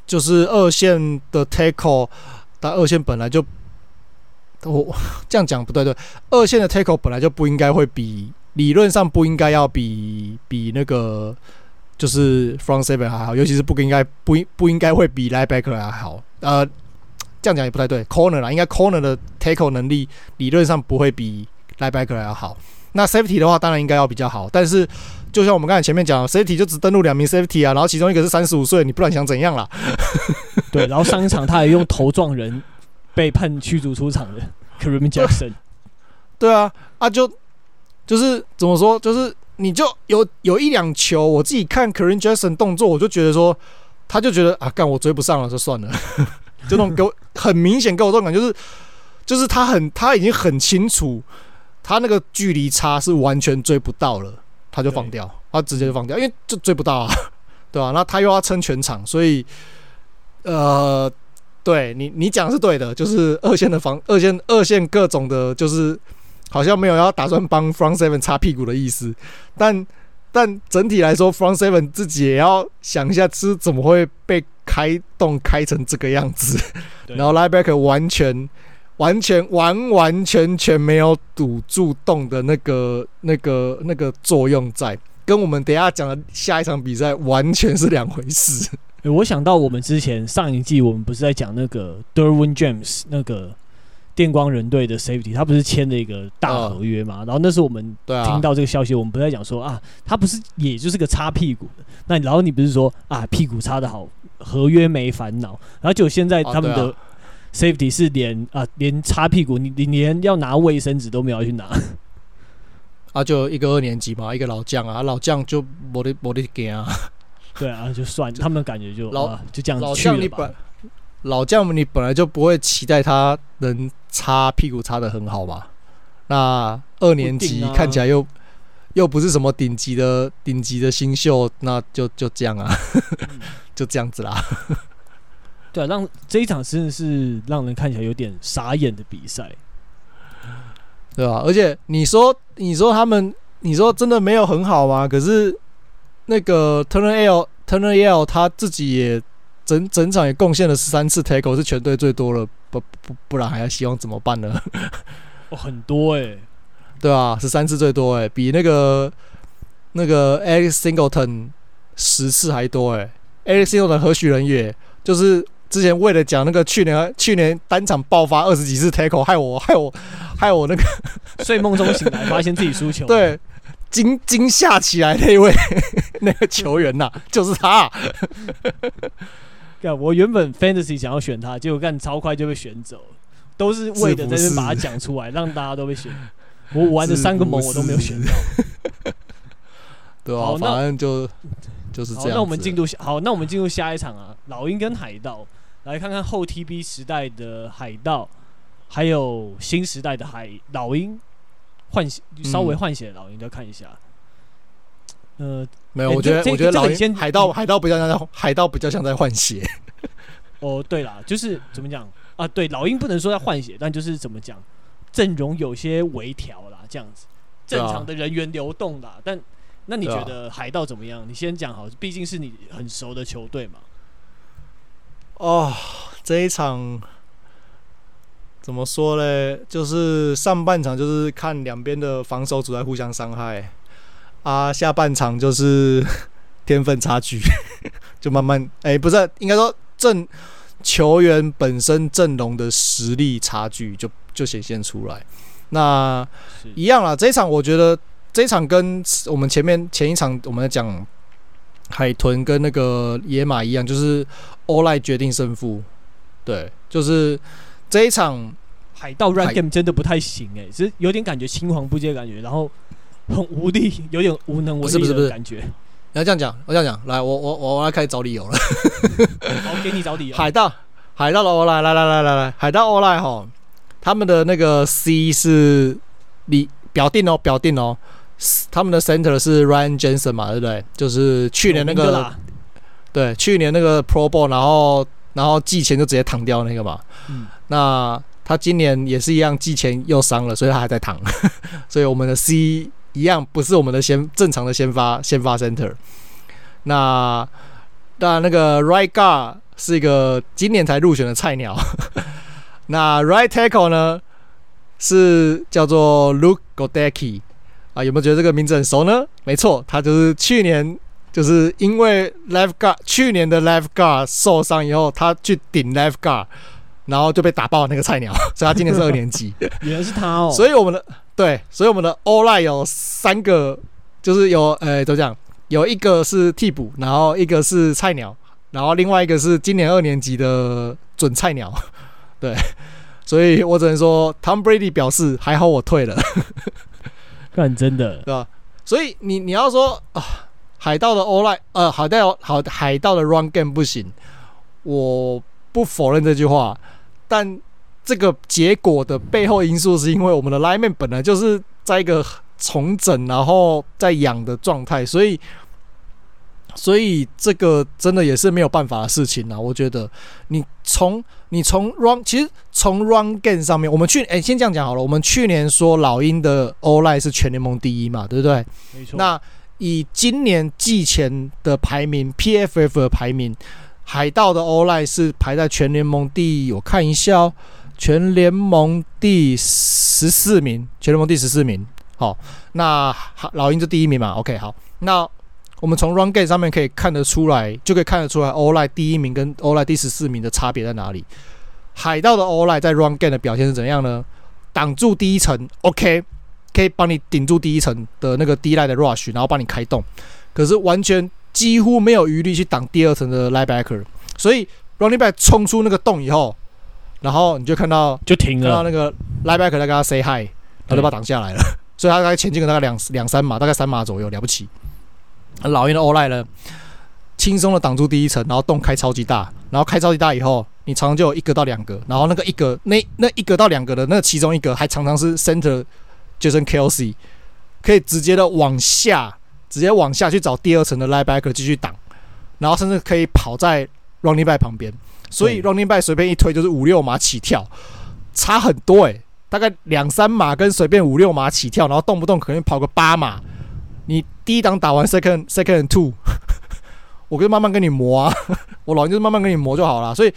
就是二线的 tackle，但二线本来就我这样讲不对对，二线的 tackle 本来就不应该会比。理论上不应该要比比那个就是 front seven 还好，尤其是不应该不应不应该会比 linebacker 还好。呃，这样讲也不太对，corner 啦，应该 corner 的 tackle 能力理论上不会比 linebacker 还要好。那 safety 的话，当然应该要比较好。但是就像我们刚才前面讲，safety 就只登录两名 safety 啊，然后其中一个是三十五岁，你不然想怎样啦？对，然后上一场他还用头撞人，被判驱逐出场的 Kareem Jackson。对啊，啊就。就是怎么说？就是你就有有一两球，我自己看 Kareem Jackson 动作，我就觉得说，他就觉得啊，干我追不上了，就算了。就那种给我很明显给我这种感觉，就是就是他很他已经很清楚，他那个距离差是完全追不到了，他就放掉，他直接就放掉，因为就追不到啊，对吧？那他又要撑全场，所以呃，对你你讲是对的，就是二线的防二线二线各种的，就是。好像没有要打算帮 Front Seven 擦屁股的意思，但但整体来说，Front Seven 自己也要想一下，是怎么会被开洞开成这个样子，然后 Linebacker 完全完全完完全全没有堵住洞的那个那个那个作用在，跟我们等一下讲的下一场比赛完全是两回事。我想到我们之前上一季我们不是在讲那个 Derwin James 那个。电光人队的 Safety，他不是签了一个大合约嘛？然后那时候我们听到这个消息，我们不在讲说啊，他不是也就是个擦屁股的。那然后你不是说啊，屁股擦的好，合约没烦恼。然后就现在他们的 Safety 是连啊连擦屁股，你你连要拿卫生纸都没有去拿。啊，就一个二年级嘛，一个老将啊，老将就没得没得给啊。对啊，就算他们感觉就老、啊、就这样去了吧。老将，你本来就不会期待他能擦屁股擦的很好吧？那二年级看起来又又不是什么顶级的顶级的新秀，那就就这样啊，就这样子啦。对啊，让这一场真的是让人看起来有点傻眼的比赛，对吧？而且你说你说他们，你说真的没有很好吗？可是那个 Turner L Turner L 他自己也。整整场也贡献了十三次 tackle，是全队最多了，不不不然还要希望怎么办呢？哦，很多哎、欸，对啊，十三次最多哎、欸，比那个那个 Alex Singleton 十次还多哎、欸。Alex Singleton 何许人也？就是之前为了讲那个去年去年单场爆发二十几次 tackle，害我害我害我那个 睡梦中醒来发现自己输球，对，惊惊吓起来那位 那个球员呐、啊，就是他。我原本 fantasy 想要选他，结果干超快就被选走，都是为了在这把他讲出来，让大家都被选。我玩的三个盟我都没有选到。对啊，反正就就是这样。那我们进入好，那我们进入下一场啊，老鹰跟海盗，来看看后 TB 时代的海盗，还有新时代的海老鹰，换血稍微换血的老鹰，再看一下。呃，没有，我觉得我觉得老鹰海盗海盗比较像在海盗比较像在换血。哦，对啦，就是怎么讲啊？对，老鹰不能说在换血，但就是怎么讲，阵容有些微调啦，这样子，正常的人员流动啦。但那你觉得海盗怎么样？你先讲好，毕竟是你很熟的球队嘛。哦，这一场怎么说嘞？就是上半场就是看两边的防守组在互相伤害。啊，下半场就是天分差距，就慢慢哎、欸，不是应该说阵球员本身阵容的实力差距就就显现出来。那一样啦，这一场我觉得这一场跟我们前面前一场我们在讲海豚跟那个野马一样，就是 all-line 决定胜负。对，就是这一场海盗 run game 真的不太行哎、欸，是有点感觉青黄不接的感觉，然后。很无力，有点无能为力的感觉。你要这样讲，我这样讲，来，我我我要开始找理由了。我，给你找理由。海盗，海盗的欧莱，来来来来来，海盗欧莱哈，他们的那个 C 是你表定哦，表定哦，他们的 Center 是 Ryan Jensen 嘛，对不对？就是去年那个，对，去年那个 Pro Bowl，然后然后季前就直接躺掉那个嘛。嗯。那他今年也是一样，季前又伤了，所以他还在躺。所以我们的 C 一样不是我们的先正常的先发先发 center。那那那个 right guard 是一个今年才入选的菜鸟。那 right tackle 呢是叫做 Luke Goedeke 啊，有没有觉得这个名字很熟呢？没错，他就是去年就是因为 Lifeguard 去年的 Lifeguard 受伤以后，他去顶 Lifeguard，。然后就被打爆那个菜鸟，所以他今年是二年级。原来是他哦。所以我们的对，所以我们的 O-line 有三个，就是有呃，怎么讲？有一个是替补，然后一个是菜鸟，然后另外一个是今年二年级的准菜鸟。对，所以我只能说，Tom Brady 表示还好我退了。干真的，对吧？所以你你要说啊，海盗的 O-line 呃，海盗好海盗的 Run Game 不行，我不否认这句话。但这个结果的背后因素，是因为我们的 lineman 本来就是在一个重整，然后在养的状态，所以，所以这个真的也是没有办法的事情啊。我觉得你从你从 run，其实从 run game 上面，我们去哎，先这样讲好了。我们去年说老鹰的 O-line 是全联盟第一嘛，对不对？没错。那以今年季前的排名，PFF 的排名。海盗的 O-line 是排在全联盟第，我看一下哦，全联盟第十四名，全联盟第十四名。好，那老鹰是第一名嘛？OK，好，那我们从 Run Game 上面可以看得出来，就可以看得出来 O-line 第一名跟 O-line 第十四名的差别在哪里。海盗的 O-line 在 Run Game 的表现是怎样呢？挡住第一层，OK，可以帮你顶住第一层的那个 D-line 的 Rush，然后帮你开动，可是完全。几乎没有余力去挡第二层的 linebacker，所以 running back 冲出那个洞以后，然后你就看到就停了，看到那个 linebacker 在跟他 say hi，他就把他挡下来了，所以他大概前进了大概两两三码，大概三码左右，了不起。老鹰的 O-line 呢，轻松的挡住第一层，然后洞开超级大，然后开超级大以后，你常常就有一个到两个，然后那个一个那那一个到两个的那其中一个还常常是 center Jason Kelce，可以直接的往下。直接往下去找第二层的 linebacker 继续挡，然后甚至可以跑在 running back 旁边，所以 running back 随便一推就是五六码起跳，差很多诶、欸，大概两三码跟随便五六码起跳，然后动不动可能跑个八码，你第一档打完 second second two，我就慢慢跟你磨啊，我老就是慢慢跟你磨就好了，所以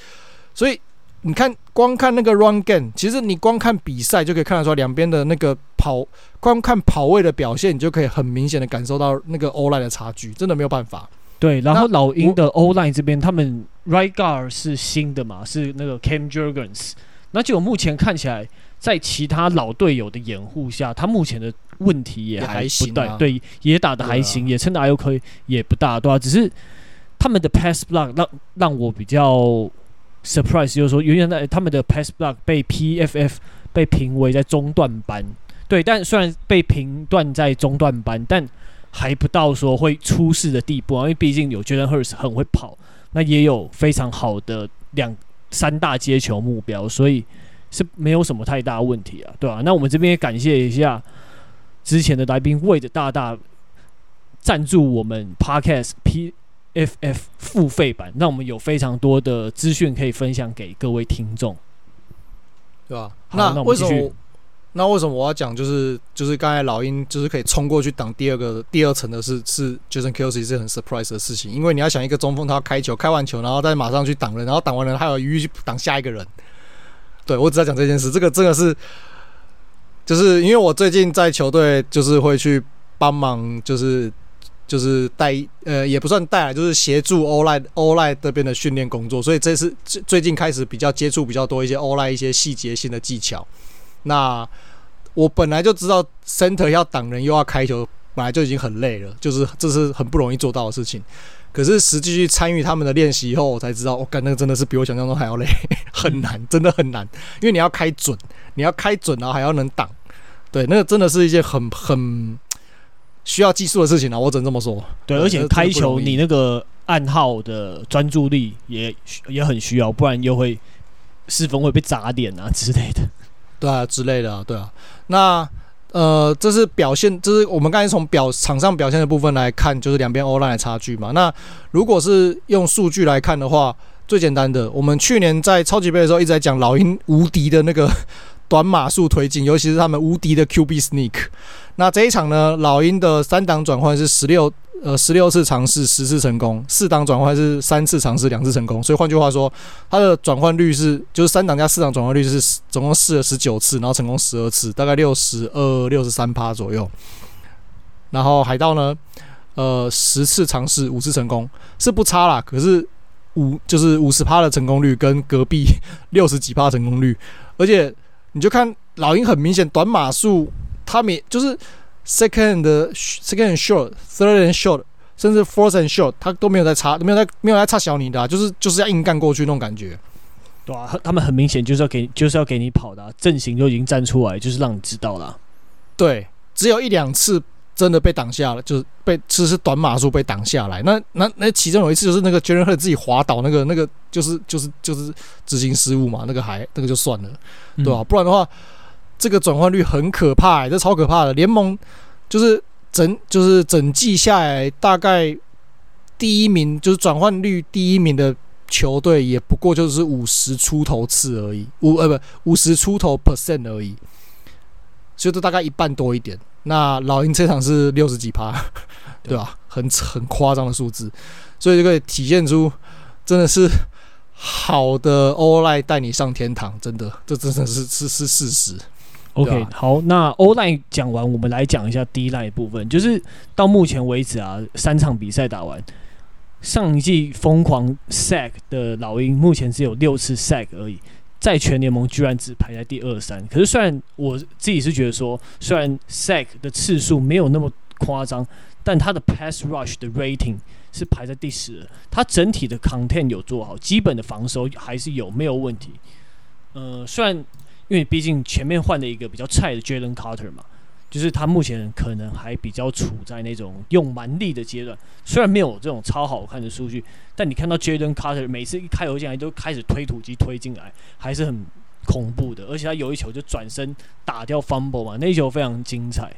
所以你看光看那个 run game，其实你光看比赛就可以看得出来两边的那个。跑，光看跑位的表现，你就可以很明显的感受到那个 O-line 的差距，真的没有办法。对，然后老鹰的 O-line 这边，他们 Right Guard 是新的嘛，是那个 Cam Jurgens。那就目前看起来，在其他老队友的掩护下，他目前的问题也还不大，对，也打的还行，也撑的还 OK，也不大，对吧？只是他们的 Pass Block 让让我比较 surprise，就是说，原来他们的 Pass Block 被 PFF 被评为在中段班。对，但虽然被评断在中段班，但还不到说会出事的地步啊。因为毕竟有 Jalen Hurts 很会跑，那也有非常好的两三大接球目标，所以是没有什么太大问题啊，对吧、啊？那我们这边也感谢一下之前的来宾 Wade 大大赞助我们 Podcast P PFF 付费版，让我们有非常多的资讯可以分享给各位听众，对吧？那，那为什么？那为什么我要讲？就是就是刚才老鹰就是可以冲过去挡第二个第二层的是是 Jason Kelsey 是很 surprise 的事情，因为你要想一个中锋他要开球开完球，然后再马上去挡人，然后挡完人还有余裕去挡下一个人。对，我只在讲这件事，这个真的是就是因为我最近在球队就是会去帮忙，就是就是带呃也不算带来，就是协助 O-line O-line 这边的训练工作，所以这次最最近开始比较接触比较多一些 O-line 一些细节性的技巧。那我本来就知道 center 要挡人又要开球，本来就已经很累了，就是这是很不容易做到的事情。可是实际去参与他们的练习以后，我才知道，我、哦、干那个真的是比我想象中还要累，很难，真的很难。因为你要开准，你要开准，然后还要能挡，对，那个真的是一件很很需要技术的事情啊，我只能这么说。对，而且开球你那个暗号的专注力也也很需要，不然又会失分会被砸脸啊之类的。对啊，之类的啊，对啊。那呃，这是表现，这是我们刚才从表场上表现的部分来看，就是两边 O-line 的差距嘛。那如果是用数据来看的话，最简单的，我们去年在超级杯的时候一直在讲老鹰无敌的那个短码数推进，尤其是他们无敌的 QB sneak。那这一场呢，老鹰的三档转换是十六呃十六次尝试十次成功，四档转换是三次尝试两次成功。所以换句话说，它的转换率是就是三档加四档转换率是总共试了十九次，然后成功十二次，大概六十二六十三趴左右。然后海盗呢，呃十次尝试五次成功是不差啦，可是五就是五十趴的成功率跟隔壁六十几趴成功率，而且你就看老鹰很明显短码数。他们就是 second 的 second and short，third and short，甚至 fourth and short，他都没有在差，没有在没有在差小你的、啊，就是就是要硬干过去那种感觉。对啊，他们很明显就是要给就是要给你跑的、啊，阵型就已经站出来，就是让你知道了。对，只有一两次真的被挡下了，就是被其实是短码数被挡下来。那那那其中有一次就是那个 Jalen Hurts 自己滑倒，那个那个就是就是就是执行失误嘛，那个还那个就算了，对吧、啊？嗯、不然的话。这个转换率很可怕、欸，这超可怕的。联盟就是整就是整季下来，大概第一名就是转换率第一名的球队，也不过就是五十出头次而已，五呃不五十出头 percent 而已，所以都大概一半多一点。那老鹰这场是六十几趴，对吧？很很夸张的数字，所以就可以体现出真的是好的 O-line 带你上天堂，真的，这真的是是是事实。OK，好，那 O-line 讲完，我们来讲一下 D-line 部分。就是到目前为止啊，三场比赛打完，上一季疯狂 sack 的老鹰，目前只有六次 sack 而已，在全联盟居然只排在第二三。可是虽然我自己是觉得说，虽然 sack 的次数没有那么夸张，但他的 pass rush 的 rating 是排在第十，他整体的 content 有做好，基本的防守还是有没有问题。呃，虽然。因为毕竟前面换了一个比较菜的 Jalen Carter 嘛，就是他目前可能还比较处在那种用蛮力的阶段。虽然没有这种超好看的数据，但你看到 Jaden Carter 每次一开球进来都开始推土机推进来，还是很恐怖的。而且他有一球就转身打掉 Fumble 嘛，那一球非常精彩。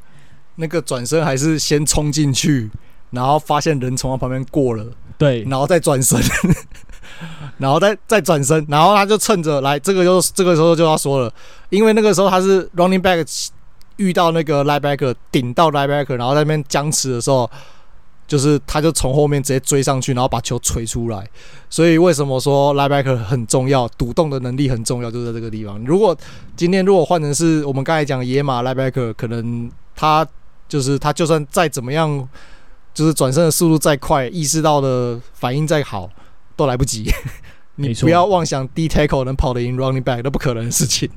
那个转身还是先冲进去，然后发现人从他旁边过了，对，然后再转身。然后再再转身，然后他就趁着来，这个就这个时候就要说了，因为那个时候他是 running back 遇到那个 linebacker 顶到 linebacker，然后在那边僵持的时候，就是他就从后面直接追上去，然后把球锤出来。所以为什么说 linebacker 很重要，独动的能力很重要，就在这个地方。如果今天如果换成是我们刚才讲野马 linebacker，可能他就是他就算再怎么样，就是转身的速度再快，意识到的反应再好。都来不及，你不要妄想 D tackle 能跑得赢 running back，那不可能的事情。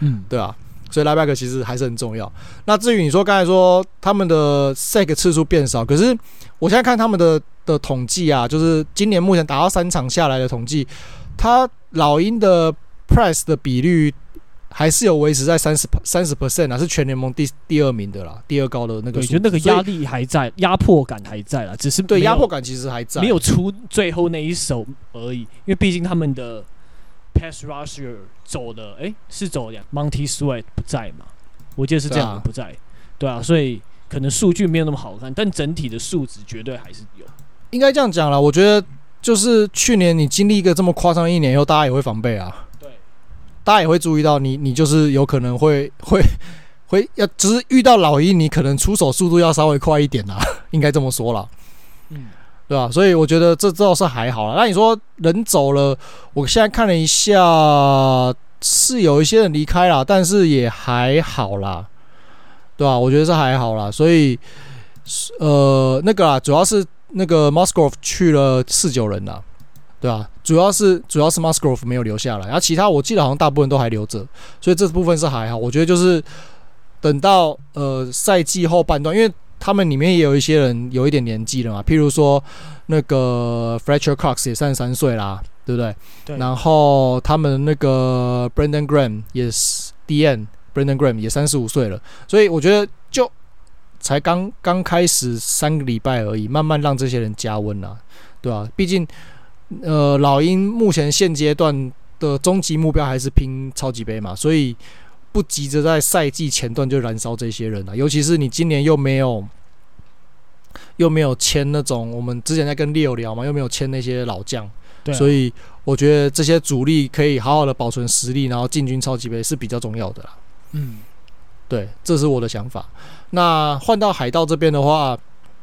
嗯，对啊，所以 linebacker 其实还是很重要。那至于你说刚才说他们的 sack 次数变少，可是我现在看他们的的统计啊，就是今年目前打到三场下来的统计，他老鹰的 press 的比率。还是有维持在三十三十 percent 啊，是全联盟第第二名的啦，第二高的那个。我觉得那个压力还在，压迫感还在啦，只是对压迫感其实还在，没有出最后那一手而已。因为毕竟他们的 pass rusher 走的，诶、欸，是走了 Montez Sweat 不在嘛？我记得是这样，不在，对啊，对啊，所以可能数据没有那么好看，但整体的数值绝对还是有。应该这样讲啦，我觉得就是去年你经历一个这么夸张的一年以后，大家也会防备啊。对大家也会注意到你，你就是有可能会会会要，只是遇到老鹰，你可能出手速度要稍微快一点啦，应该这么说啦，嗯，对吧？所以我觉得这倒是还好啦。那你说人走了，我现在看了一下，是有一些人离开了，但是也还好啦，对吧？我觉得是还好啦。所以呃，那个啊，主要是那个 Musgrove 去了四九人啦。对啊，主要是主要是 Musgrove 没有留下来，然后其他我记得好像大部分都还留着，所以这部分是还好。我觉得就是等到呃赛季后半段，因为他们里面也有一些人有一点年纪了嘛，譬如说那个 Fletcher Cox 也三十三岁啦，对不对？对。然后他们那个 Brandon Graham 也是 DN Brandon Graham 也三十五岁了，所以我觉得就才刚刚开始三个礼拜而已，慢慢让这些人加温啊，对吧、啊？毕竟，呃，老鹰目前现阶段的终极目标还是拼超级杯嘛，所以不急着在赛季前段就燃烧这些人啊。尤其是你今年又没有又没有签那种我们之前在跟 Leo 聊嘛，又没有签那些老将，对啊、所以我觉得这些主力可以好好的保存实力，然后进军超级杯是比较重要的啦。嗯。对，这是我的想法。那换到海盗这边的话，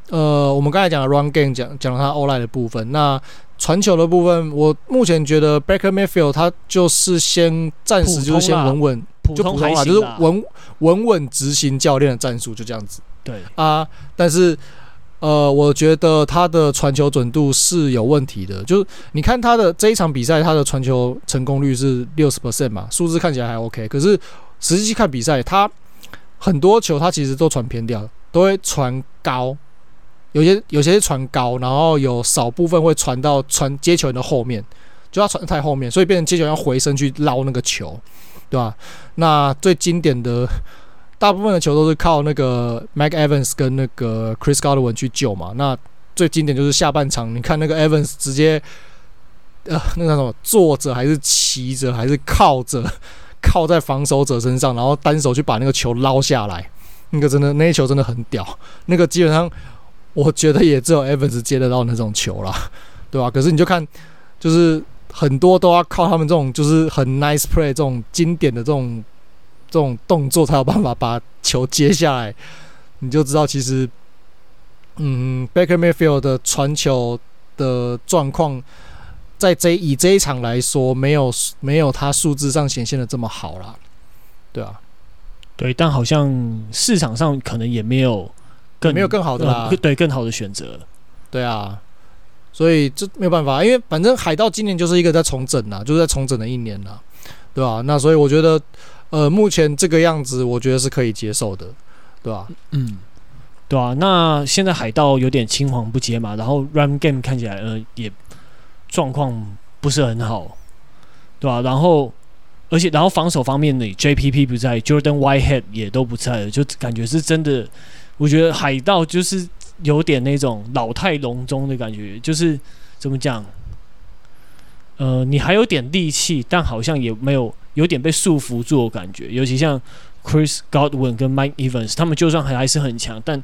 呃，我们刚才讲的 run game 讲讲了他 O-line 的部分，那传球的部分，我目前觉得 Baker Mayfield 他就是先暂时就是先稳稳，就普通话就是稳稳稳执行教练的战术，就这样子。对。啊，但是呃，我觉得他的传球准度是有问题的，就是你看他的这一场比赛，他的传球成功率是六十 percent 嘛，数字看起来还 OK，可是实际去看比赛，他很多球他其实都传偏掉，都会传高，有些有些是传高，然后有少部分会传到传接球人的后面，就要传太后面，所以变成接球人要回身去捞那个球，对吧？那最经典的，大部分的球都是靠那个 Mike Evans 跟那个 Chris Godwin 去救嘛。那最经典就是下半场，你看那个 Evans 直接，呃，那个什么坐着还是骑着还是靠着？靠在防守者身上，然后单手去把那个球捞下来，那个真的那一球真的很屌。那个基本上我觉得也只有 Evans 接得到那种球啦，对吧？可是你就看，就是很多都要靠他们这种就是很 nice play 这种经典的这种这种动作才有办法把球接下来。你就知道其实，嗯，Baker Mayfield 的传球的状况。在这以这一场来说，没有没有他数字上显现的这么好啦，对啊，对，但好像市场上可能也没有更没有更好的啦，呃、对，更好的选择，对啊，所以这没有办法，因为反正海盗今年就是一个在重整呐，就是在重整的一年呐，对吧、那所以我觉得，呃，目前这个样子，我觉得是可以接受的，对吧、嗯，对啊。那现在海盗有点青黄不接嘛，然后 Run Game 看起来呃也。状况不是很好，对吧、然后，而且，然后防守方面呢，JPP 不在，Jordan Whitehead 也都不在了，就感觉是真的。我觉得海盗就是有点那种老态龙钟的感觉，就是怎么讲？呃，你还有点力气，但好像也没有，有点被束缚住的感觉。尤其像 Chris Godwin 跟 Mike Evans，他们就算还还是很强，但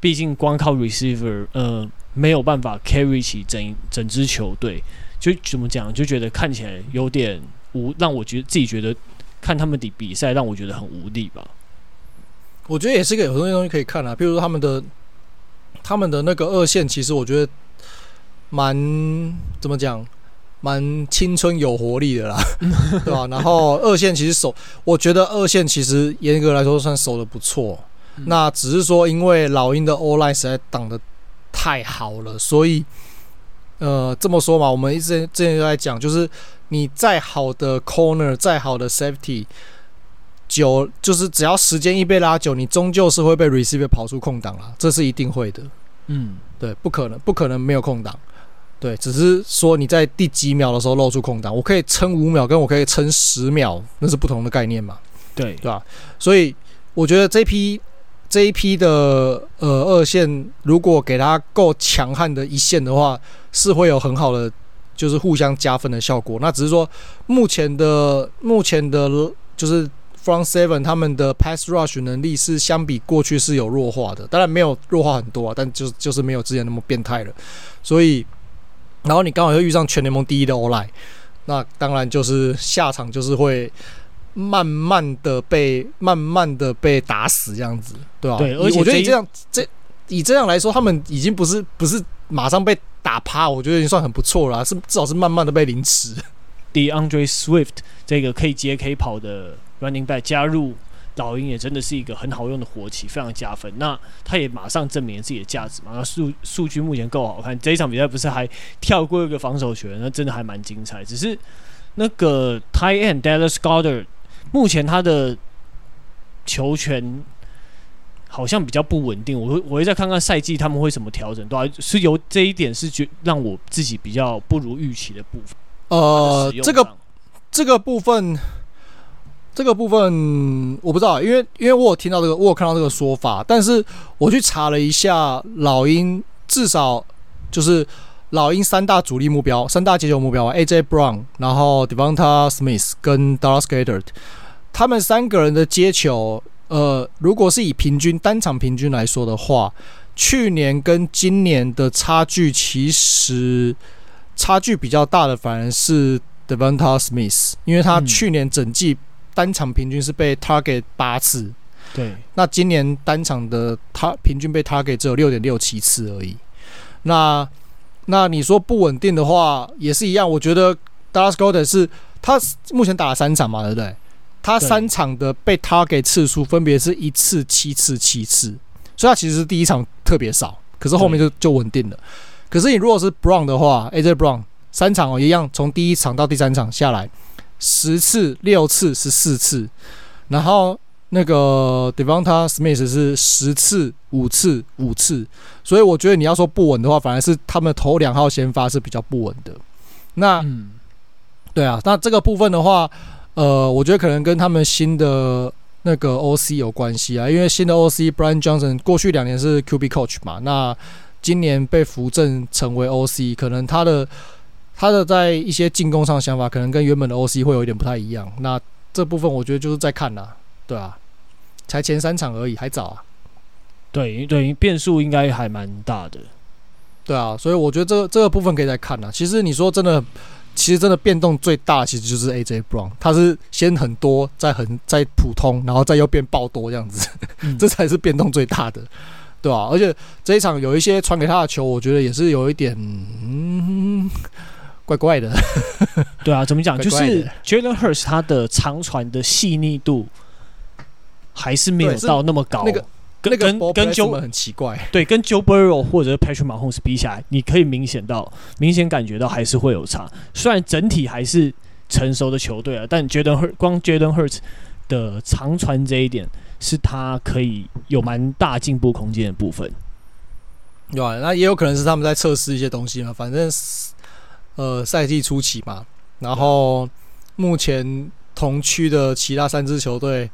毕竟光靠 receiver，呃。没有办法 carry 起整整支球队，就怎么讲，就觉得看起来有点无，让我觉得自己觉得看他们的比赛让我觉得很无力吧。我觉得也是个有东西东西可以看啊，比如说他们的他们的那个二线，其实我觉得蛮怎么讲，蛮青春有活力的啦，对吧？然后二线其实守，我觉得二线其实严格来说算守的不错，嗯、那只是说因为老鹰的 O-line 实在挡的。太好了，所以，呃，这么说嘛，我们一直之前就在讲，就是你再好的 corner，再好的 safety，久就是只要时间一被拉久，你终究是会被 receiver 跑出空档啦，这是一定会的。嗯，对，不可能，不可能没有空档。对，只是说你在第几秒的时候露出空档，我可以撑五秒，跟我可以撑十秒，那是不同的概念嘛。对，对吧？所以我觉得这批。这一批的呃二线，如果给他够强悍的一线的话，是会有很好的就是互相加分的效果。那只是说目前的目前的，就是 front seven 他们的 pass rush 能力是相比过去是有弱化的，当然没有弱化很多啊，但就是就是没有之前那么变态了。所以，然后你刚好又遇上全联盟第一的 O-line，那当然就是下场就是会。慢慢的被慢慢的被打死这样子，对吧？对，而且我觉得你这样这以这样来说，他们已经不是不是马上被打趴，我觉得已经算很不错了，是至少是慢慢的被凌迟。DeAndre Swift 这个可以接可以跑的 Running Back 加入老鹰也真的是一个很好用的火棋，非常加分。那他也马上证明了自己的价值嘛，那数数据目前够好看。这一场比赛不是还跳过一个防守球员，那真的还蛮精彩。只是那个 Tight End Dallas Goedert 目前他的球权好像比较不稳定，我会我会再看看赛季他们会怎么调整，对吧？是由这一点是觉让我自己比较不如预期的部分。呃，这个这个部分，这个部分我不知道，因为因为我有听到这个，我有看到这个说法，但是我去查了一下老鹰，至少就是老鹰三大主力目标、三大接球目标啊，AJ Brown，然后 Devonta Smith 跟 Dallas Goedert，他们三个人的接球，呃，如果是以平均单场平均来说的话，去年跟今年的差距其实差距比较大的，反而是 Devonta Smith，因为他去年整季。单场平均是被 target 八次，对，那今年单场的他平均被 target 只有六点六七次而已。那那你说不稳定的话，也是一样。我觉得 Dallas Goedert 是他目前打了三场嘛，对不对？他三场的被 target 次数分别是一次、七次、七次，所以他其实是第一场特别少，可是后面就就稳定了。可是你如果是 Brown 的话，AJ Brown 三场哦一样，从第一场到第三场下来。十次、六次、十四次，然后那个 Devonta Smith 是十次、五次、五次，所以我觉得你要说不稳的话，反而是他们头两号先发是比较不稳的。那，嗯、对啊，那这个部分的话，呃，我觉得可能跟他们新的那个 OC 有关系啊，因为新的 OC Brian Johnson 过去两年是 QB coach 嘛，那今年被扶正成为 OC，可能他的。他的在一些进攻上的想法，可能跟原本的 OC 会有一点不太一样。那这部分我觉得就是在看啦，对啊，才前三场而已，还早啊。对对，变数应该还蛮大的。对啊，所以我觉得这个这个部分可以再看啦。其实你说真的，其实真的变动最大，其实就是 AJ Brown，他是先很多，再很再普通，然后再又变爆多这样子，嗯、这才是变动最大的，对啊，而且这一场有一些传给他的球，我觉得也是有一点，嗯。怪怪的，对啊，怎么讲？就是 Jalen Hurts 他的长传的细腻度还是没有到那么高。那个跟跟跟 Joe 很奇怪，对，跟 Joe Burrow 或者 Patrick Mahomes 比起来，你可以明显到明显感觉到还是会有差。虽然整体还是成熟的球队啊，但 Jalen Hurts 光 Jalen Hurts 的长传这一点是他可以有蛮大进步空间的部分。对啊，那也有可能是他们在测试一些东西嘛，反正。呃，赛季初期嘛，然后目前同区的其他三支球队，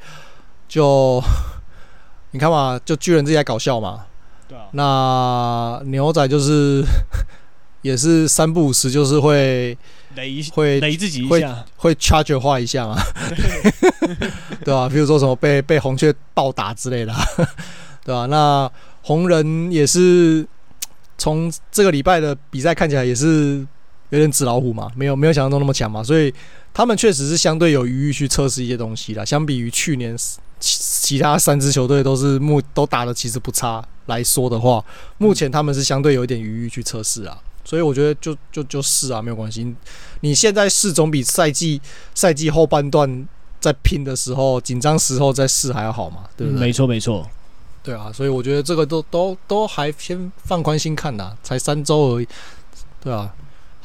就 你看嘛，就巨人自己在搞笑嘛。对啊。那牛仔就是 也是三不五时，就是会雷会雷自己一下，会会 charge 化一下嘛。对，对吧？比如说什么被被红雀暴打之类的，对吧？那红人也是从这个礼拜的比赛看起来也是。有点纸老虎嘛，没有没有想象中那么强嘛，所以他们确实是相对有余裕去测试一些东西啦。相比于去年其其他三支球队都是目都打的其实不差来说的话，目前他们是相对有一点余裕去测试啊。所以我觉得就就就试啊，没有关系。你现在试总比赛季赛季后半段在拼的时候紧张时候再试还要好嘛，对不对？没错没错，对啊，所以我觉得这个都都都还先放宽心看呐，才三周而已，对啊。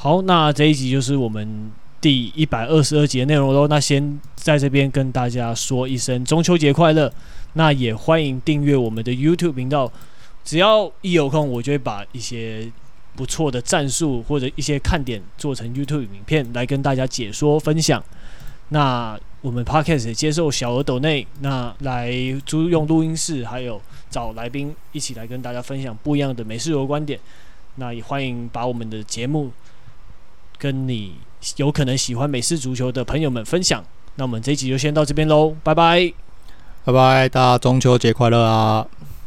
好，那这一集就是我们第一百二十二集的内容喽。那先在这边跟大家说一声中秋节快乐。那也欢迎订阅我们的 YouTube 频道。只要一有空，我就会把一些不错的战术或者一些看点做成 YouTube 影片来跟大家解说分享。那我们 Podcast 也接受小额抖内，那来租用录音室，还有找来宾一起来跟大家分享不一样的美式足球观点。那也欢迎把我们的节目。跟你有可能喜欢美式足球的朋友们分享，那我们这一集就先到这边喽，拜拜，拜拜，大家中秋节快乐啊！